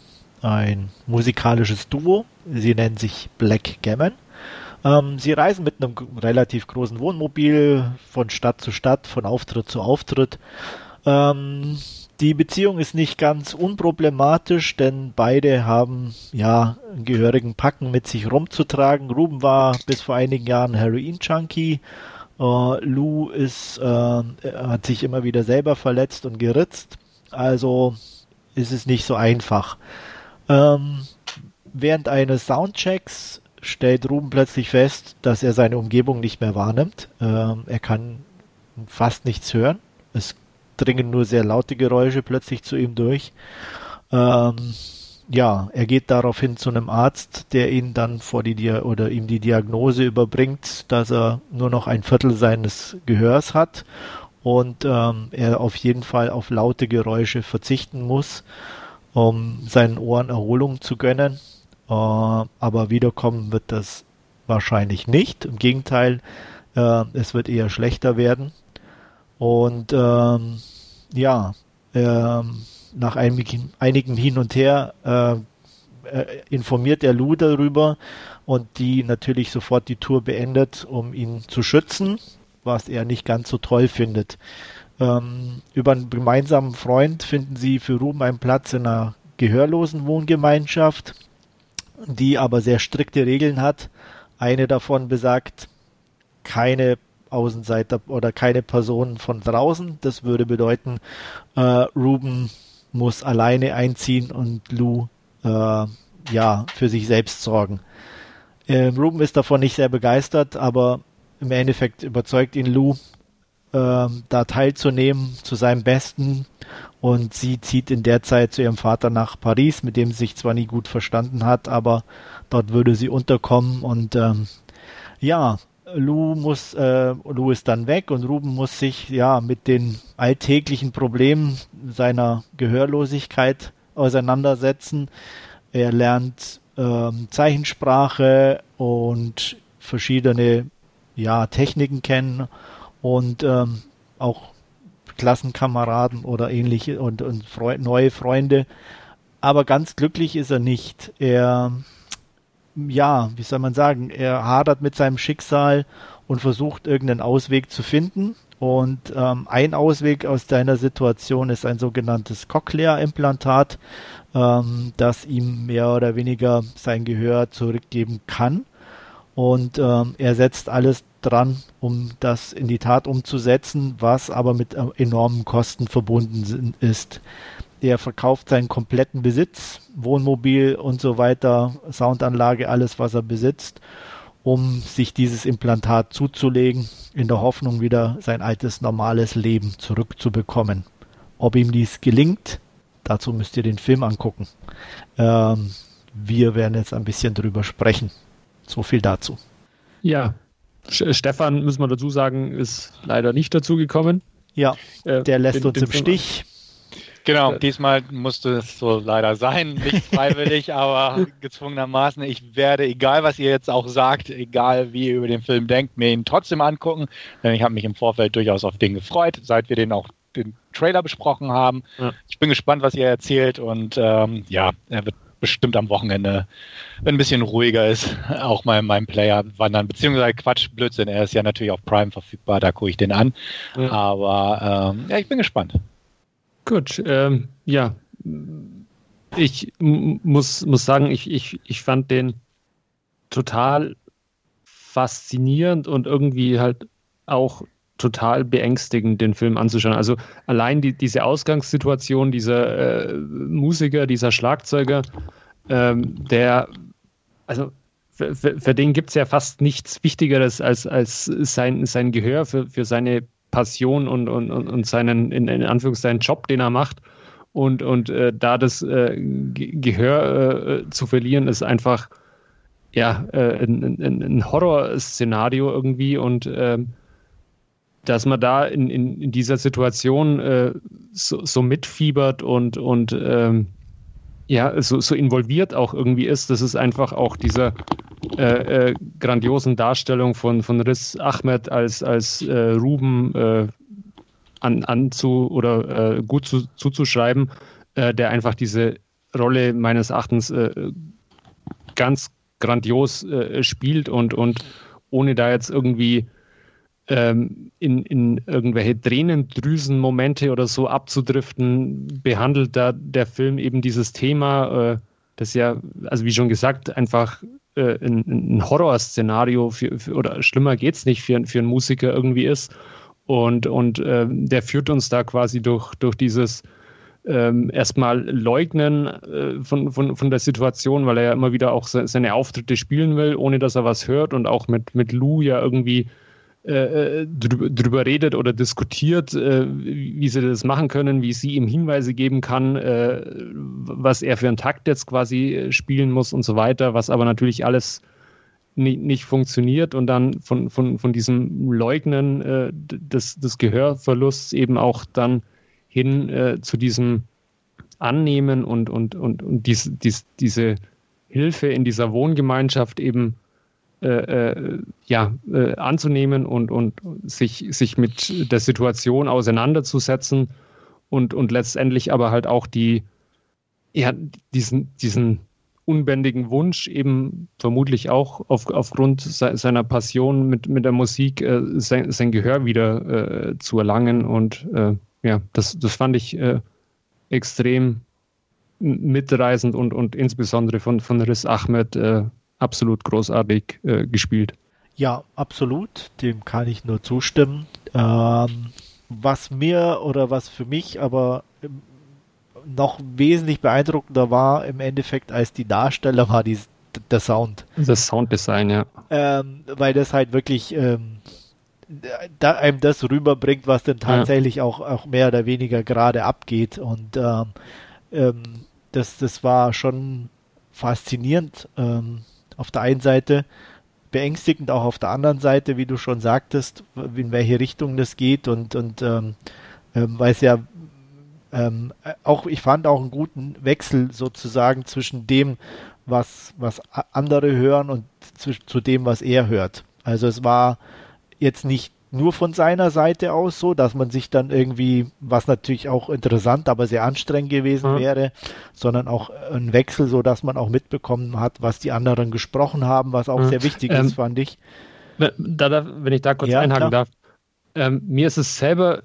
ein musikalisches Duo. Sie nennen sich Black Gammon. Ähm, sie reisen mit einem relativ großen Wohnmobil von Stadt zu Stadt, von Auftritt zu Auftritt. Ähm, die Beziehung ist nicht ganz unproblematisch, denn beide haben ja einen gehörigen Packen mit sich rumzutragen. Ruben war bis vor einigen Jahren Heroin-Junkie. Uh, Lou ist, uh, hat sich immer wieder selber verletzt und geritzt. Also ist es nicht so einfach. Ähm, während eines Soundchecks stellt Ruben plötzlich fest, dass er seine Umgebung nicht mehr wahrnimmt. Ähm, er kann fast nichts hören. Es dringen nur sehr laute Geräusche plötzlich zu ihm durch. Ähm, ja, er geht daraufhin zu einem Arzt, der ihn dann vor die Dia oder ihm die Diagnose überbringt, dass er nur noch ein Viertel seines Gehörs hat und ähm, er auf jeden Fall auf laute Geräusche verzichten muss, um seinen Ohren Erholung zu gönnen. Äh, aber wiederkommen wird das wahrscheinlich nicht. Im Gegenteil, äh, es wird eher schlechter werden. Und ähm, ja, ähm, nach einigen, einigen Hin und Her äh, äh, informiert er Lou darüber und die natürlich sofort die Tour beendet, um ihn zu schützen, was er nicht ganz so toll findet. Ähm, über einen gemeinsamen Freund finden sie für Ruben einen Platz in einer gehörlosen Wohngemeinschaft die aber sehr strikte Regeln hat. Eine davon besagt, keine Außenseiter oder keine Personen von draußen. Das würde bedeuten, äh, Ruben muss alleine einziehen und Lou äh, ja für sich selbst sorgen. Äh, Ruben ist davon nicht sehr begeistert, aber im Endeffekt überzeugt ihn Lou, da teilzunehmen zu seinem Besten. Und sie zieht in der Zeit zu ihrem Vater nach Paris, mit dem sie sich zwar nie gut verstanden hat, aber dort würde sie unterkommen. Und ähm, ja, Lou muss, äh, Lou ist dann weg und Ruben muss sich ja mit den alltäglichen Problemen seiner Gehörlosigkeit auseinandersetzen. Er lernt ähm, Zeichensprache und verschiedene ja, Techniken kennen und ähm, auch Klassenkameraden oder ähnliche und, und Freu neue Freunde. Aber ganz glücklich ist er nicht. Er, ja, wie soll man sagen, er hadert mit seinem Schicksal und versucht irgendeinen Ausweg zu finden. Und ähm, ein Ausweg aus deiner Situation ist ein sogenanntes Cochlea-Implantat, ähm, das ihm mehr oder weniger sein Gehör zurückgeben kann. Und ähm, er setzt alles dran, um das in die Tat umzusetzen, was aber mit äh, enormen Kosten verbunden ist. Er verkauft seinen kompletten Besitz, Wohnmobil und so weiter, Soundanlage, alles, was er besitzt, um sich dieses Implantat zuzulegen, in der Hoffnung, wieder sein altes, normales Leben zurückzubekommen. Ob ihm dies gelingt, dazu müsst ihr den Film angucken. Ähm, wir werden jetzt ein bisschen drüber sprechen. So viel dazu. Ja, Stefan, müssen wir dazu sagen, ist leider nicht dazu gekommen. Ja, äh, der lässt den, uns den im Film Stich. Genau, äh, diesmal musste es so leider sein, nicht freiwillig, aber gezwungenermaßen. Ich werde, egal was ihr jetzt auch sagt, egal wie ihr über den Film denkt, mir ihn trotzdem angucken, denn ich habe mich im Vorfeld durchaus auf den gefreut, seit wir den auch den Trailer besprochen haben. Ja. Ich bin gespannt, was ihr erzählt und ähm, ja, er wird bestimmt am Wochenende, wenn ein bisschen ruhiger ist, auch mal in meinem Player wandern. Beziehungsweise Quatsch, Blödsinn, er ist ja natürlich auf Prime verfügbar, da gucke ich den an. Ja. Aber ähm, ja, ich bin gespannt. Gut, ähm, ja. Ich muss, muss sagen, ich, ich, ich fand den total faszinierend und irgendwie halt auch total beängstigend, den Film anzuschauen. Also allein die, diese Ausgangssituation dieser äh, Musiker, dieser Schlagzeuger, ähm, der, also für, für, für den gibt es ja fast nichts Wichtigeres als, als sein, sein Gehör für, für seine Passion und, und, und seinen, in, in Anführungszeichen, Job, den er macht. Und, und äh, da das äh, Gehör äh, zu verlieren, ist einfach ja, äh, ein, ein, ein Horrorszenario irgendwie. Und ähm, dass man da in, in, in dieser Situation äh, so, so, mitfiebert und, und ähm, ja, so, so involviert auch irgendwie ist, das ist einfach auch dieser äh, äh, grandiosen Darstellung von, von Riz Ahmed als, als äh, Ruben äh, an, anzu oder äh, gut zu, zuzuschreiben, der einfach diese Rolle meines Erachtens ganz grandios spielt und, und ohne da jetzt irgendwie ähm, in, in irgendwelche Tränendrüsenmomente oder so abzudriften, behandelt da der Film eben dieses Thema, äh, das ja, also wie schon gesagt, einfach äh, ein, ein Horrorszenario für, für, oder schlimmer geht's nicht für, für einen Musiker irgendwie ist. Und, und äh, der führt uns da quasi durch, durch dieses ähm, erstmal Leugnen äh, von, von, von der Situation, weil er ja immer wieder auch se seine Auftritte spielen will, ohne dass er was hört und auch mit, mit Lou ja irgendwie äh, äh, drüber, redet oder diskutiert, äh, wie sie das machen können, wie sie ihm Hinweise geben kann, äh, was er für einen Takt jetzt quasi äh, spielen muss und so weiter, was aber natürlich alles nie, nicht funktioniert und dann von, von, von diesem Leugnen äh, des, des Gehörverlusts eben auch dann hin zu diesem Annehmen und, und, und, und dies, dies, diese Hilfe in dieser Wohngemeinschaft eben äh, äh, ja, äh, anzunehmen und, und sich, sich mit der Situation auseinanderzusetzen und, und letztendlich aber halt auch die, ja, diesen, diesen unbändigen Wunsch, eben vermutlich auch auf, aufgrund seiner Passion mit, mit der Musik äh, sein, sein Gehör wieder äh, zu erlangen. Und äh, ja, das, das fand ich extrem mitreißend und, und insbesondere von, von Riz Ahmed absolut großartig äh, gespielt. Ja, absolut. Dem kann ich nur zustimmen. Ähm, was mir oder was für mich aber ähm, noch wesentlich beeindruckender war im Endeffekt als die Darsteller war die, der Sound. Das Sounddesign, ja. Ähm, weil das halt wirklich ähm, da einem das rüberbringt, was denn tatsächlich ja. auch, auch mehr oder weniger gerade abgeht. Und ähm, ähm, das, das war schon faszinierend. Ähm, auf der einen Seite beängstigend, auch auf der anderen Seite, wie du schon sagtest, in welche Richtung das geht und, und ähm, ähm, weil es ja ähm, auch, ich fand auch einen guten Wechsel sozusagen zwischen dem, was, was andere hören und zu, zu dem, was er hört. Also es war jetzt nicht nur von seiner Seite aus so, dass man sich dann irgendwie, was natürlich auch interessant, aber sehr anstrengend gewesen mhm. wäre, sondern auch ein Wechsel, so dass man auch mitbekommen hat, was die anderen gesprochen haben, was auch mhm. sehr wichtig ähm, ist, fand ich. Da, da, wenn ich da kurz ja, einhaken klar. darf. Ähm, mir ist es selber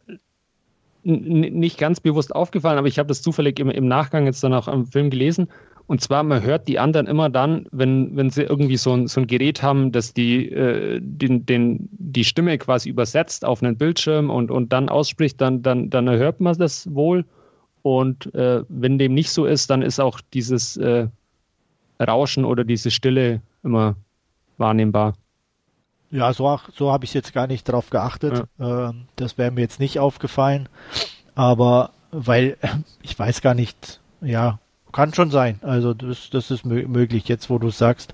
nicht ganz bewusst aufgefallen, aber ich habe das zufällig im, im Nachgang jetzt dann auch am Film gelesen. Und zwar, man hört die anderen immer dann, wenn, wenn sie irgendwie so ein, so ein Gerät haben, das die, äh, den, den, die Stimme quasi übersetzt auf einen Bildschirm und, und dann ausspricht, dann, dann, dann hört man das wohl. Und äh, wenn dem nicht so ist, dann ist auch dieses äh, Rauschen oder diese Stille immer wahrnehmbar. Ja, so, so habe ich jetzt gar nicht drauf geachtet. Ja. Ähm, das wäre mir jetzt nicht aufgefallen. Aber weil ich weiß gar nicht, ja, kann schon sein. Also das, das ist möglich, jetzt wo du sagst.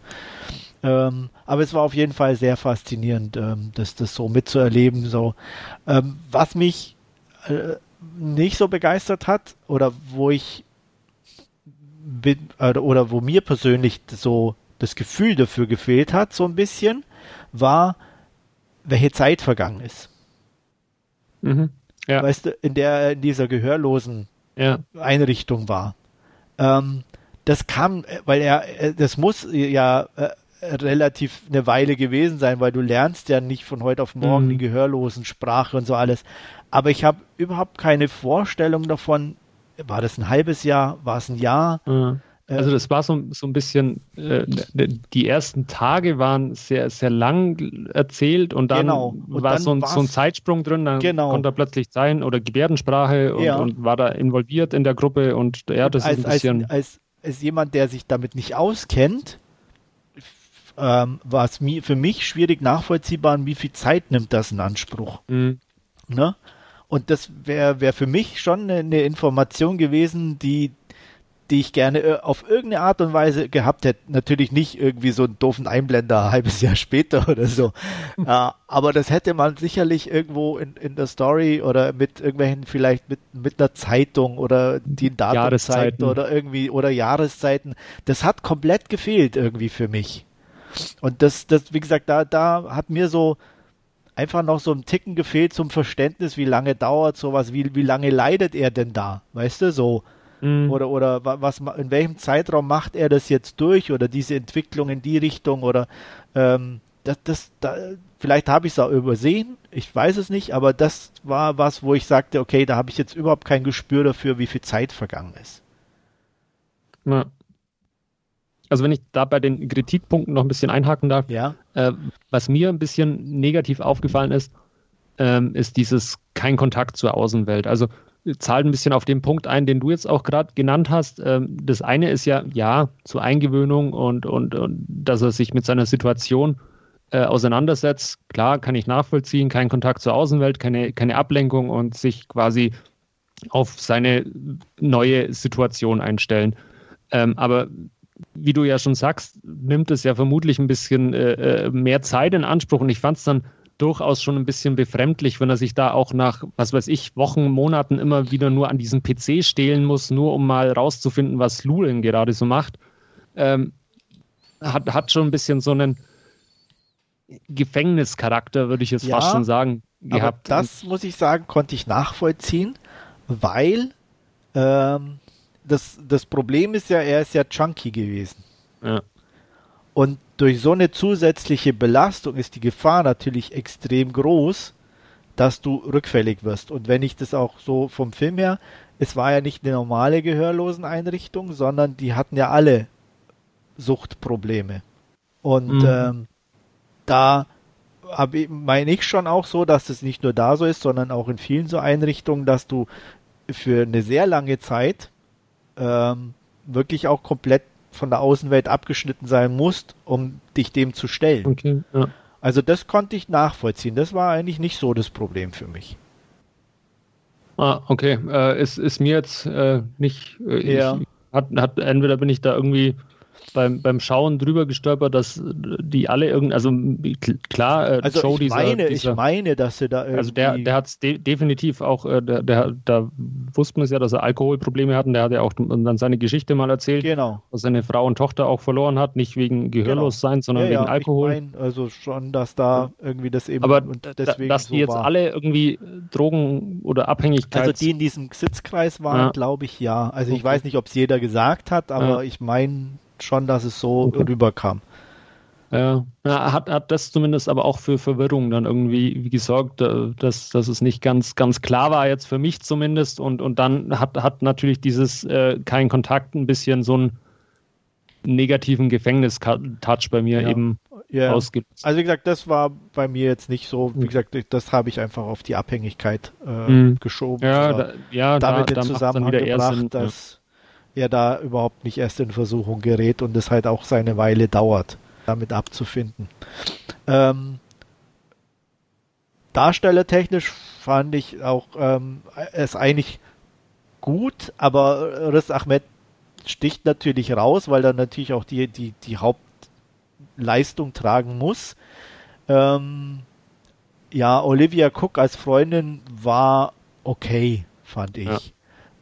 Ähm, aber es war auf jeden Fall sehr faszinierend, ähm, das, das so mitzuerleben. So. Ähm, was mich äh, nicht so begeistert hat oder wo ich bin, äh, oder wo mir persönlich so das Gefühl dafür gefehlt hat, so ein bisschen, war, welche Zeit vergangen ist. Mhm. Ja. Weißt du, in der in dieser gehörlosen ja. Einrichtung war. Ähm, das kam, weil er, äh, das muss ja äh, relativ eine Weile gewesen sein, weil du lernst ja nicht von heute auf morgen mhm. die gehörlosen Sprache und so alles. Aber ich habe überhaupt keine Vorstellung davon, war das ein halbes Jahr, war es ein Jahr? Mhm. Also das war so, so ein bisschen, äh, die ersten Tage waren sehr, sehr lang erzählt und dann genau. und war dann so, ein, so ein Zeitsprung drin, dann genau. konnte er plötzlich sein oder Gebärdensprache und, ja. und, war da involviert in der Gruppe und ja, das als, ist ein bisschen... Als, als, als jemand, der sich damit nicht auskennt, ähm, war es für mich schwierig nachvollziehbar, wie viel Zeit nimmt das in Anspruch. Mhm. Ne? Und das wäre wär für mich schon eine Information gewesen, die die ich gerne äh, auf irgendeine Art und Weise gehabt hätte. Natürlich nicht irgendwie so einen doofen Einblender ein halbes Jahr später oder so. äh, aber das hätte man sicherlich irgendwo in, in der Story oder mit irgendwelchen, vielleicht mit, mit einer Zeitung oder die Datum zeigt oder irgendwie oder Jahreszeiten. Das hat komplett gefehlt irgendwie für mich. Und das, das, wie gesagt, da, da hat mir so einfach noch so ein Ticken gefehlt zum Verständnis, wie lange dauert sowas, wie, wie lange leidet er denn da? Weißt du, so. Mhm. Oder, oder was, in welchem Zeitraum macht er das jetzt durch oder diese Entwicklung in die Richtung oder ähm, das, das, da, vielleicht habe ich es auch übersehen, ich weiß es nicht, aber das war was, wo ich sagte, okay, da habe ich jetzt überhaupt kein Gespür dafür, wie viel Zeit vergangen ist. Ja. Also wenn ich da bei den Kritikpunkten noch ein bisschen einhaken darf, ja. äh, was mir ein bisschen negativ aufgefallen ist, ähm, ist dieses kein Kontakt zur Außenwelt. Also zahlt ein bisschen auf den Punkt ein, den du jetzt auch gerade genannt hast. Ähm, das eine ist ja, ja, zur Eingewöhnung und, und, und dass er sich mit seiner Situation äh, auseinandersetzt. Klar, kann ich nachvollziehen, kein Kontakt zur Außenwelt, keine, keine Ablenkung und sich quasi auf seine neue Situation einstellen. Ähm, aber wie du ja schon sagst, nimmt es ja vermutlich ein bisschen äh, äh mehr Zeit in Anspruch und ich fand es dann durchaus schon ein bisschen befremdlich, wenn er sich da auch nach, was weiß ich, Wochen, Monaten immer wieder nur an diesem PC stehlen muss, nur um mal rauszufinden, was Lulin gerade so macht. Ähm, hat, hat schon ein bisschen so einen Gefängnischarakter, würde ich jetzt ja, fast schon sagen, gehabt. das muss ich sagen, konnte ich nachvollziehen, weil ähm, das, das Problem ist ja, er ist ja Chunky gewesen. Ja. Und durch so eine zusätzliche Belastung ist die Gefahr natürlich extrem groß, dass du rückfällig wirst. Und wenn ich das auch so vom Film her, es war ja nicht eine normale Gehörloseneinrichtung, sondern die hatten ja alle Suchtprobleme. Und mhm. ähm, da habe meine ich schon auch so, dass es nicht nur da so ist, sondern auch in vielen so Einrichtungen, dass du für eine sehr lange Zeit ähm, wirklich auch komplett von der Außenwelt abgeschnitten sein musst, um dich dem zu stellen. Okay, ja. Also das konnte ich nachvollziehen. Das war eigentlich nicht so das Problem für mich. Ah, okay. Äh, ist, ist mir jetzt äh, nicht. Äh, ja. ich, hat, hat, entweder bin ich da irgendwie beim, beim Schauen drüber gestolpert, dass die alle irgendwie, also klar, äh, also Joe ich meine, dieser, ich meine, dass sie da irgendwie... Also der, der hat es de definitiv auch, äh, der, der, da wusste man es ja, dass er Alkoholprobleme hat und der hat ja auch dann seine Geschichte mal erzählt, genau. dass seine Frau und Tochter auch verloren hat, nicht wegen Gehörlossein, genau. sondern ja, wegen ja, Alkohol. Ich mein, also schon, dass da irgendwie das eben Aber deswegen dass so die jetzt war. alle irgendwie Drogen oder Abhängigkeit... Also die in diesem Sitzkreis waren, ja. glaube ich, ja. Also ich weiß nicht, ob es jeder gesagt hat, aber ich meine schon, dass es so okay. rüberkam. Ja, hat, hat das zumindest aber auch für Verwirrung dann irgendwie gesorgt, dass, dass es nicht ganz, ganz klar war, jetzt für mich zumindest. Und, und dann hat, hat natürlich dieses äh, kein Kontakt ein bisschen so einen negativen Gefängnis-Touch bei mir ja. eben ja. ausgelöst. Also wie gesagt, das war bei mir jetzt nicht so, wie gesagt, das habe ich einfach auf die Abhängigkeit äh, mhm. geschoben. Ja, da, ja damit da, in Zusammenhang gebracht, dass er da überhaupt nicht erst in Versuchung gerät und es halt auch seine Weile dauert, damit abzufinden. Ähm, darstellertechnisch fand ich auch ähm, es eigentlich gut, aber Riz Ahmed sticht natürlich raus, weil er natürlich auch die, die, die Hauptleistung tragen muss. Ähm, ja, Olivia Cook als Freundin war okay, fand ich.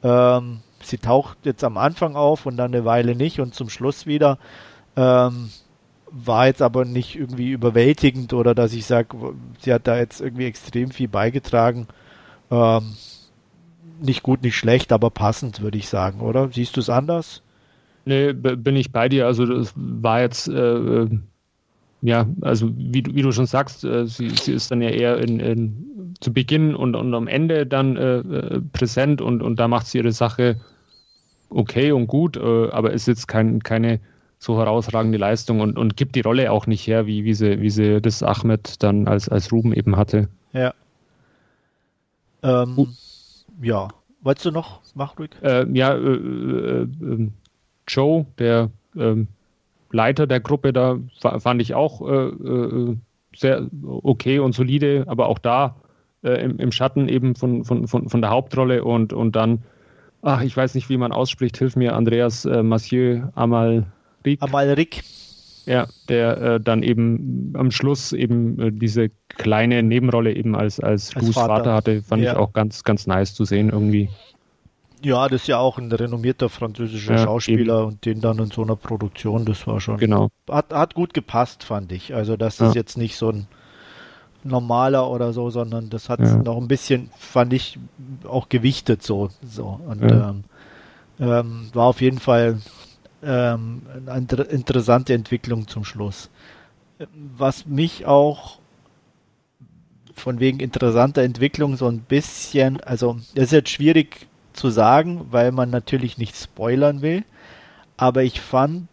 Ja. Ähm, sie taucht jetzt am Anfang auf und dann eine Weile nicht und zum Schluss wieder. Ähm, war jetzt aber nicht irgendwie überwältigend oder dass ich sage, sie hat da jetzt irgendwie extrem viel beigetragen. Ähm, nicht gut, nicht schlecht, aber passend, würde ich sagen, oder? Siehst du es anders? Nee, bin ich bei dir. Also das war jetzt, äh, äh ja, also wie, wie du schon sagst, äh, sie, sie ist dann ja eher in, in, zu Beginn und, und am Ende dann äh, äh präsent und, und da macht sie ihre Sache okay und gut, äh, aber ist jetzt kein, keine so herausragende Leistung und, und gibt die Rolle auch nicht her, wie, wie, sie, wie sie das Ahmed dann als, als Ruben eben hatte. Ja. Ähm, uh. Ja. Wolltest du noch? Mach ruhig. Äh, ja, äh, äh, ähm, Joe, der ähm, Leiter der Gruppe, da fand ich auch äh, äh, sehr okay und solide, aber auch da im, im, Schatten eben von, von, von, von der Hauptrolle und, und dann, ach, ich weiß nicht, wie man ausspricht, hilf mir, Andreas äh, Mathieu Amal Rick. Amalric. Ja, der äh, dann eben am Schluss eben äh, diese kleine Nebenrolle eben als, als, als Vater. Vater. hatte, fand ja. ich auch ganz, ganz nice zu sehen irgendwie. Ja, das ist ja auch ein renommierter französischer ja, Schauspieler eben. und den dann in so einer Produktion, das war schon. Genau. Hat, hat gut gepasst, fand ich. Also, das ja. ist jetzt nicht so ein normaler oder so, sondern das hat ja. noch ein bisschen, fand ich, auch gewichtet so. so. Und ähm, ähm, war auf jeden Fall ähm, eine interessante Entwicklung zum Schluss. Was mich auch von wegen interessanter Entwicklung so ein bisschen, also das ist jetzt schwierig zu sagen, weil man natürlich nicht spoilern will, aber ich fand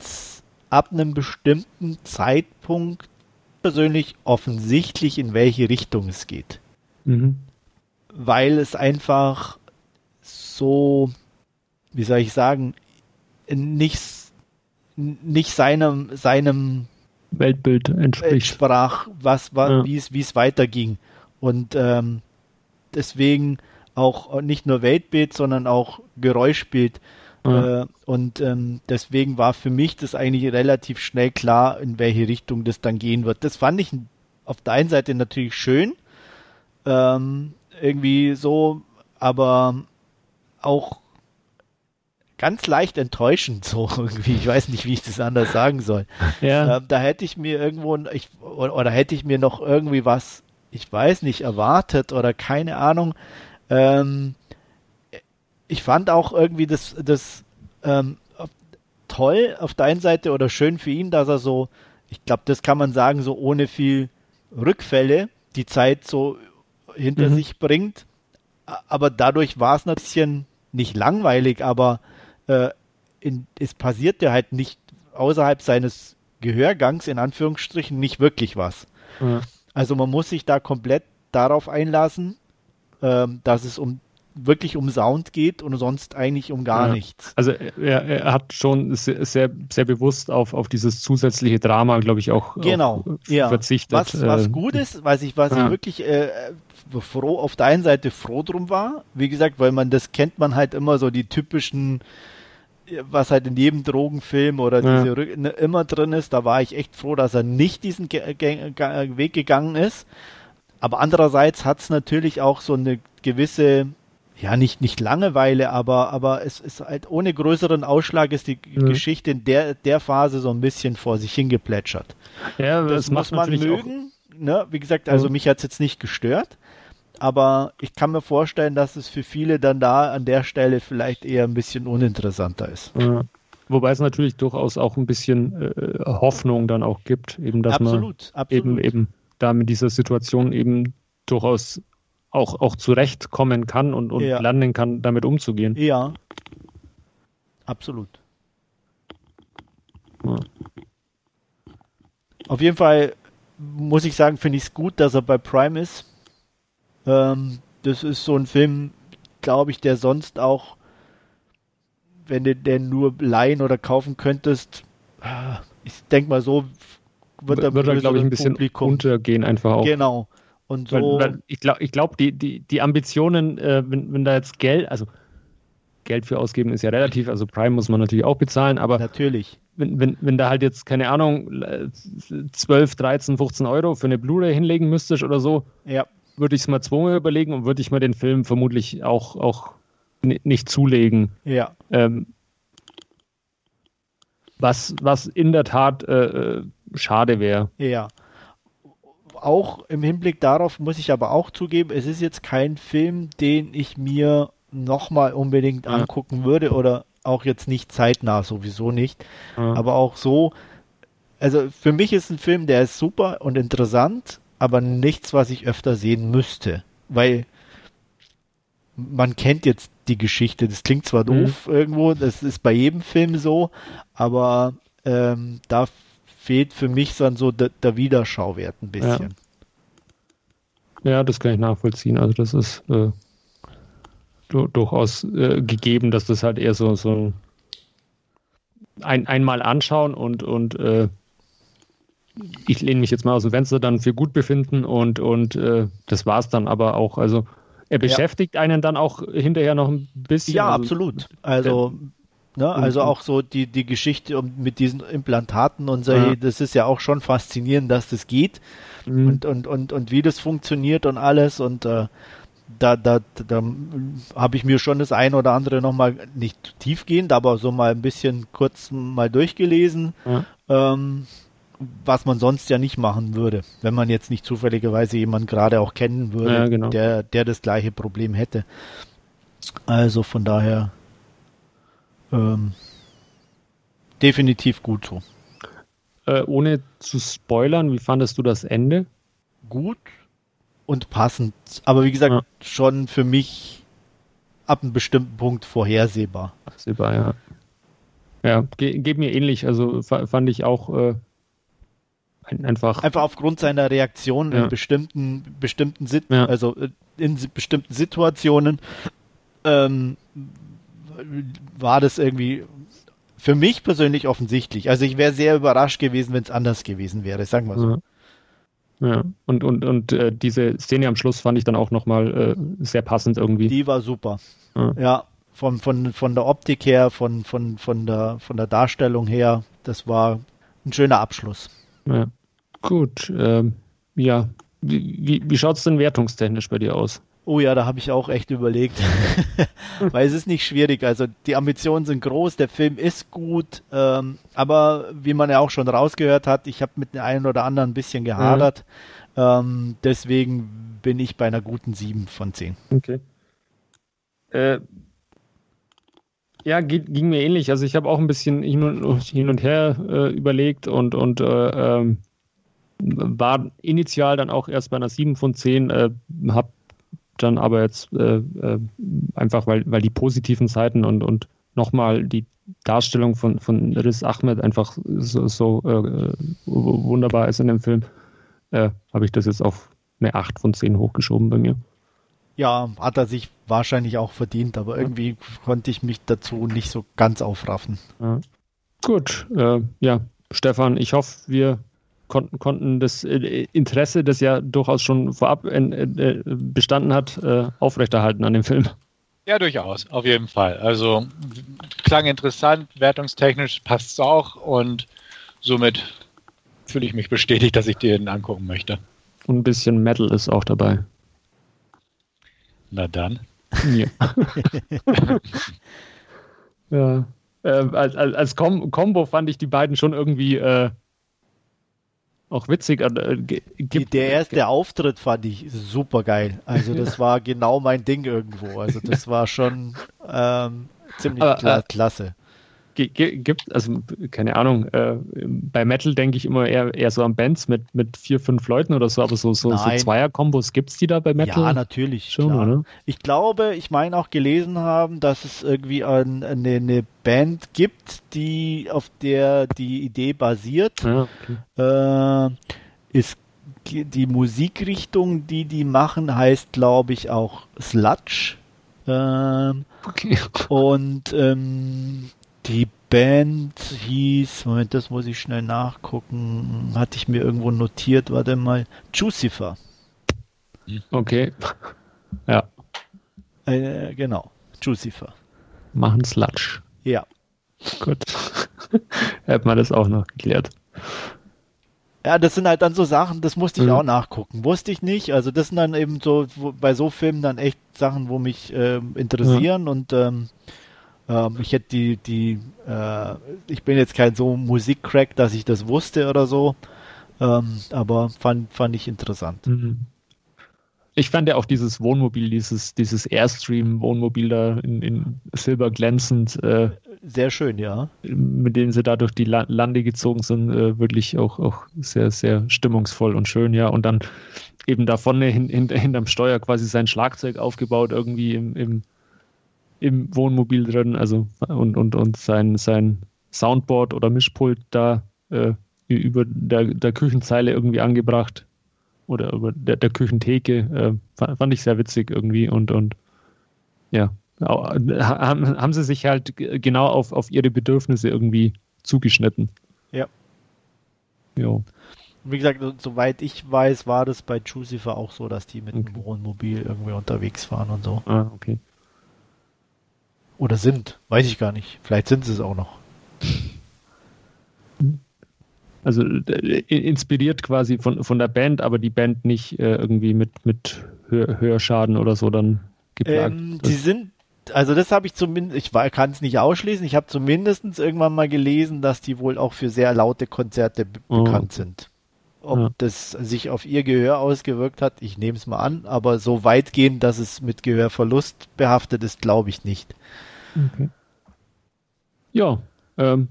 ab einem bestimmten Zeitpunkt persönlich offensichtlich, in welche Richtung es geht. Mhm. Weil es einfach so, wie soll ich sagen, nicht nicht seinem, seinem Weltbild entsprach, was, was ja. wie es, wie es weiterging. Und ähm, deswegen auch nicht nur Weltbild, sondern auch Geräuschbild. Ja. Äh, und ähm, deswegen war für mich das eigentlich relativ schnell klar, in welche Richtung das dann gehen wird. Das fand ich auf der einen Seite natürlich schön, ähm, irgendwie so, aber auch ganz leicht enttäuschend, so irgendwie. Ich weiß nicht, wie ich das anders sagen soll. Ja. Ähm, da hätte ich mir irgendwo, ich, oder, oder, hätte ich mir noch irgendwie was, ich weiß nicht, erwartet oder keine Ahnung. Ähm, ich fand auch irgendwie das, das ähm, toll auf der einen Seite oder schön für ihn, dass er so, ich glaube, das kann man sagen, so ohne viel Rückfälle die Zeit so hinter mhm. sich bringt. Aber dadurch war es ein bisschen nicht langweilig, aber äh, in, es passiert ja halt nicht außerhalb seines Gehörgangs, in Anführungsstrichen, nicht wirklich was. Mhm. Also man muss sich da komplett darauf einlassen, ähm, dass es um wirklich um Sound geht und sonst eigentlich um gar ja. nichts. Also er, er, hat schon sehr, sehr, sehr bewusst auf, auf dieses zusätzliche Drama, glaube ich, auch, genau. auch ja. verzichtet. Was, was äh, gut ist, weiß ich, was ja. ich wirklich äh, froh auf der einen Seite froh drum war, wie gesagt, weil man das kennt man halt immer so die typischen was halt in jedem Drogenfilm oder diese ne, immer drin ist, da war ich echt froh, dass er nicht diesen Ge Ge Weg gegangen ist. Aber andererseits hat es natürlich auch so eine gewisse, ja nicht nicht Langeweile, aber aber es ist halt ohne größeren Ausschlag ist die ja. Geschichte in der der Phase so ein bisschen vor sich hingeplätschert. Ja, das, das muss man mögen. Ne? Wie gesagt, also mich hat es jetzt nicht gestört aber ich kann mir vorstellen, dass es für viele dann da an der Stelle vielleicht eher ein bisschen uninteressanter ist. Ja. Wobei es natürlich durchaus auch ein bisschen äh, Hoffnung dann auch gibt, eben dass absolut, man absolut. eben eben da mit dieser Situation eben durchaus auch, auch zurechtkommen kann und, und ja. lernen kann, damit umzugehen. Ja. Absolut. Ja. Auf jeden Fall muss ich sagen, finde ich es gut, dass er bei Prime ist. Ähm, das ist so ein Film, glaube ich, der sonst auch, wenn du den nur leihen oder kaufen könntest, äh, ich denke mal so, wird er, wird er glaube ich, ein bisschen Publikum. untergehen einfach auch. Genau. Und so. Weil, weil ich glaube, glaub, die, die, die Ambitionen, äh, wenn, wenn da jetzt Geld, also Geld für ausgeben ist ja relativ, also Prime muss man natürlich auch bezahlen, aber natürlich. Wenn, wenn, wenn da halt jetzt, keine Ahnung, 12, 13, 15 Euro für eine Blu-ray hinlegen müsstest oder so, ja würde ich es mal zweimal überlegen und würde ich mir den Film vermutlich auch, auch nicht zulegen. Ja. Ähm, was, was in der Tat äh, äh, schade wäre. Ja. Auch im Hinblick darauf muss ich aber auch zugeben, es ist jetzt kein Film, den ich mir nochmal unbedingt ja. angucken würde oder auch jetzt nicht zeitnah, sowieso nicht. Ja. Aber auch so, also für mich ist ein Film, der ist super und interessant, aber nichts, was ich öfter sehen müsste. Weil man kennt jetzt die Geschichte. Das klingt zwar mhm. doof mhm. irgendwo, das ist bei jedem Film so, aber ähm, da fehlt für mich dann so der, der Wiederschauwert ein bisschen. Ja. ja. das kann ich nachvollziehen. Also das ist äh, durchaus äh, gegeben, dass das halt eher so, so ein, einmal anschauen und, und äh, ich lehne mich jetzt mal aus dem Fenster dann für gut befinden und, und äh, das war es dann aber auch. Also er beschäftigt ja. einen dann auch hinterher noch ein bisschen. Ja, also, absolut. Also, ne, also auch so die, die Geschichte mit diesen Implantaten und so, ja. das ist ja auch schon faszinierend, dass das geht mhm. und, und, und, und wie das funktioniert und alles und äh, da, da, da habe ich mir schon das ein oder andere nochmal nicht tiefgehend, aber so mal ein bisschen kurz mal durchgelesen. Ja. Ähm, was man sonst ja nicht machen würde, wenn man jetzt nicht zufälligerweise jemanden gerade auch kennen würde, ja, genau. der, der das gleiche Problem hätte. Also von daher ähm, definitiv gut so. Äh, ohne zu spoilern, wie fandest du das Ende? Gut und passend, aber wie gesagt, ja. schon für mich ab einem bestimmten Punkt vorhersehbar. Vorhersehbar, ja. Ja, ge geht mir ähnlich. Also fand ich auch äh, Einfach, einfach aufgrund seiner Reaktion ja. in bestimmten, bestimmten Sit ja. also äh, in bestimmten Situationen ähm, war das irgendwie für mich persönlich offensichtlich. Also ich wäre sehr überrascht gewesen, wenn es anders gewesen wäre, sagen wir so. Ja. Ja, und, und, und äh, diese Szene am Schluss fand ich dann auch nochmal äh, sehr passend irgendwie. Die war super. Ja, ja von, von, von der Optik her, von, von, von, der, von der Darstellung her, das war ein schöner Abschluss. Ja. Gut, ähm, ja. Wie, wie, wie schaut es denn wertungstechnisch bei dir aus? Oh ja, da habe ich auch echt überlegt. Weil es ist nicht schwierig. Also die Ambitionen sind groß, der Film ist gut, ähm, aber wie man ja auch schon rausgehört hat, ich habe mit dem einen oder anderen ein bisschen gehadert. Mhm. Ähm, deswegen bin ich bei einer guten 7 von 10. Okay. Äh, ja, geht, ging mir ähnlich. Also ich habe auch ein bisschen hin und, hin und her äh, überlegt und, und äh, ähm, war initial dann auch erst bei einer 7 von 10, äh, habe dann aber jetzt äh, äh, einfach, weil, weil die positiven Seiten und, und nochmal die Darstellung von, von Riz Ahmed einfach so, so äh, wunderbar ist in dem Film, äh, habe ich das jetzt auf eine 8 von 10 hochgeschoben bei mir. Ja, hat er sich wahrscheinlich auch verdient, aber irgendwie konnte ich mich dazu nicht so ganz aufraffen. Ja. Gut, äh, ja, Stefan, ich hoffe, wir konnten, konnten das äh, Interesse, das ja durchaus schon vorab äh, bestanden hat, äh, aufrechterhalten an dem Film. Ja, durchaus, auf jeden Fall. Also klang interessant, wertungstechnisch passt es auch und somit fühle ich mich bestätigt, dass ich den angucken möchte. Und ein bisschen Metal ist auch dabei. Na dann. Ja. ja. Äh, als als, als Kom Combo fand ich die beiden schon irgendwie äh, auch witzig. Äh, gibt, der erste Auftritt fand ich super geil. Also das war genau mein Ding irgendwo. Also das war schon ähm, ziemlich Aber, äh, klasse gibt, also keine Ahnung, äh, bei Metal denke ich immer eher, eher so an Bands mit, mit vier, fünf Leuten oder so, aber so, so, so Zweier-Kombos gibt es die da bei Metal? Ja, natürlich. Schon, oder? Ich glaube, ich meine auch gelesen haben, dass es irgendwie ein, eine, eine Band gibt, die auf der die Idee basiert. Ja, okay. äh, ist die Musikrichtung, die die machen, heißt, glaube ich, auch Sludge. Ähm, okay. Und ähm, die Band hieß, Moment, das muss ich schnell nachgucken, hatte ich mir irgendwo notiert, warte mal, Jucifer. Okay. Ja. Äh, genau, Jucifer. Machen Sludge. Ja. Gut. Hätte man das auch noch geklärt. Ja, das sind halt dann so Sachen, das musste ich mhm. auch nachgucken. Wusste ich nicht. Also das sind dann eben so, wo, bei so Filmen dann echt Sachen, wo mich äh, interessieren mhm. und ähm, ähm, ich hätte die, die, äh, ich bin jetzt kein so Musikcrack, dass ich das wusste oder so, ähm, aber fand, fand ich interessant. Mhm. Ich fand ja auch dieses Wohnmobil, dieses, dieses Airstream-Wohnmobil da in, in Silber glänzend. Äh, sehr schön, ja. Mit denen sie da durch die Lande gezogen sind, äh, wirklich auch, auch sehr, sehr stimmungsvoll und schön, ja. Und dann eben da vorne hin, hin, hinterm Steuer quasi sein Schlagzeug aufgebaut, irgendwie im, im, im Wohnmobil drin, also und, und, und sein, sein Soundboard oder Mischpult da äh, über der, der Küchenzeile irgendwie angebracht oder über der, der Küchentheke. Äh, fand ich sehr witzig irgendwie und, und ja, haben, haben sie sich halt genau auf, auf ihre Bedürfnisse irgendwie zugeschnitten. Ja. Jo. Wie gesagt, soweit ich weiß, war das bei Jucifer auch so, dass die mit okay. dem Wohnmobil irgendwie unterwegs waren und so. Ah, okay. Oder sind, weiß ich gar nicht. Vielleicht sind sie es auch noch. Also äh, inspiriert quasi von, von der Band, aber die Band nicht äh, irgendwie mit, mit Hör Hörschaden oder so dann geplagt. Ähm, die sind, also das habe ich zumindest, ich kann es nicht ausschließen, ich habe zumindest irgendwann mal gelesen, dass die wohl auch für sehr laute Konzerte oh. bekannt sind. Ob ja. das sich auf ihr Gehör ausgewirkt hat, ich nehme es mal an, aber so weitgehend, dass es mit Gehörverlust behaftet ist, glaube ich nicht. Okay. Ja, ähm,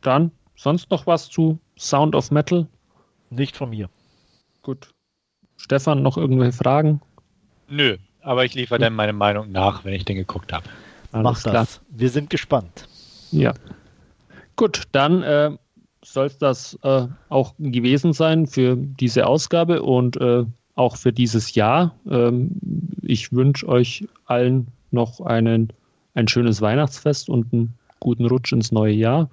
dann sonst noch was zu Sound of Metal? Nicht von mir. Gut. Stefan, noch irgendwelche Fragen? Nö, aber ich liefere dann meine Meinung nach, wenn ich den geguckt habe. Mach das. Klar. Wir sind gespannt. Ja. Gut, dann äh, soll es das äh, auch gewesen sein für diese Ausgabe und äh, auch für dieses Jahr. Ähm, ich wünsche euch allen noch einen, ein schönes Weihnachtsfest und einen guten Rutsch ins neue Jahr.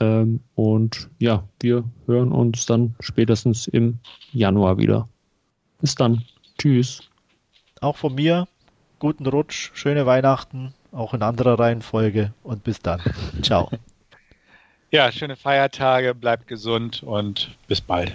Ähm, und ja, wir hören uns dann spätestens im Januar wieder. Bis dann. Tschüss. Auch von mir guten Rutsch, schöne Weihnachten, auch in anderer Reihenfolge und bis dann. Ciao. Ja, schöne Feiertage, bleibt gesund und bis bald.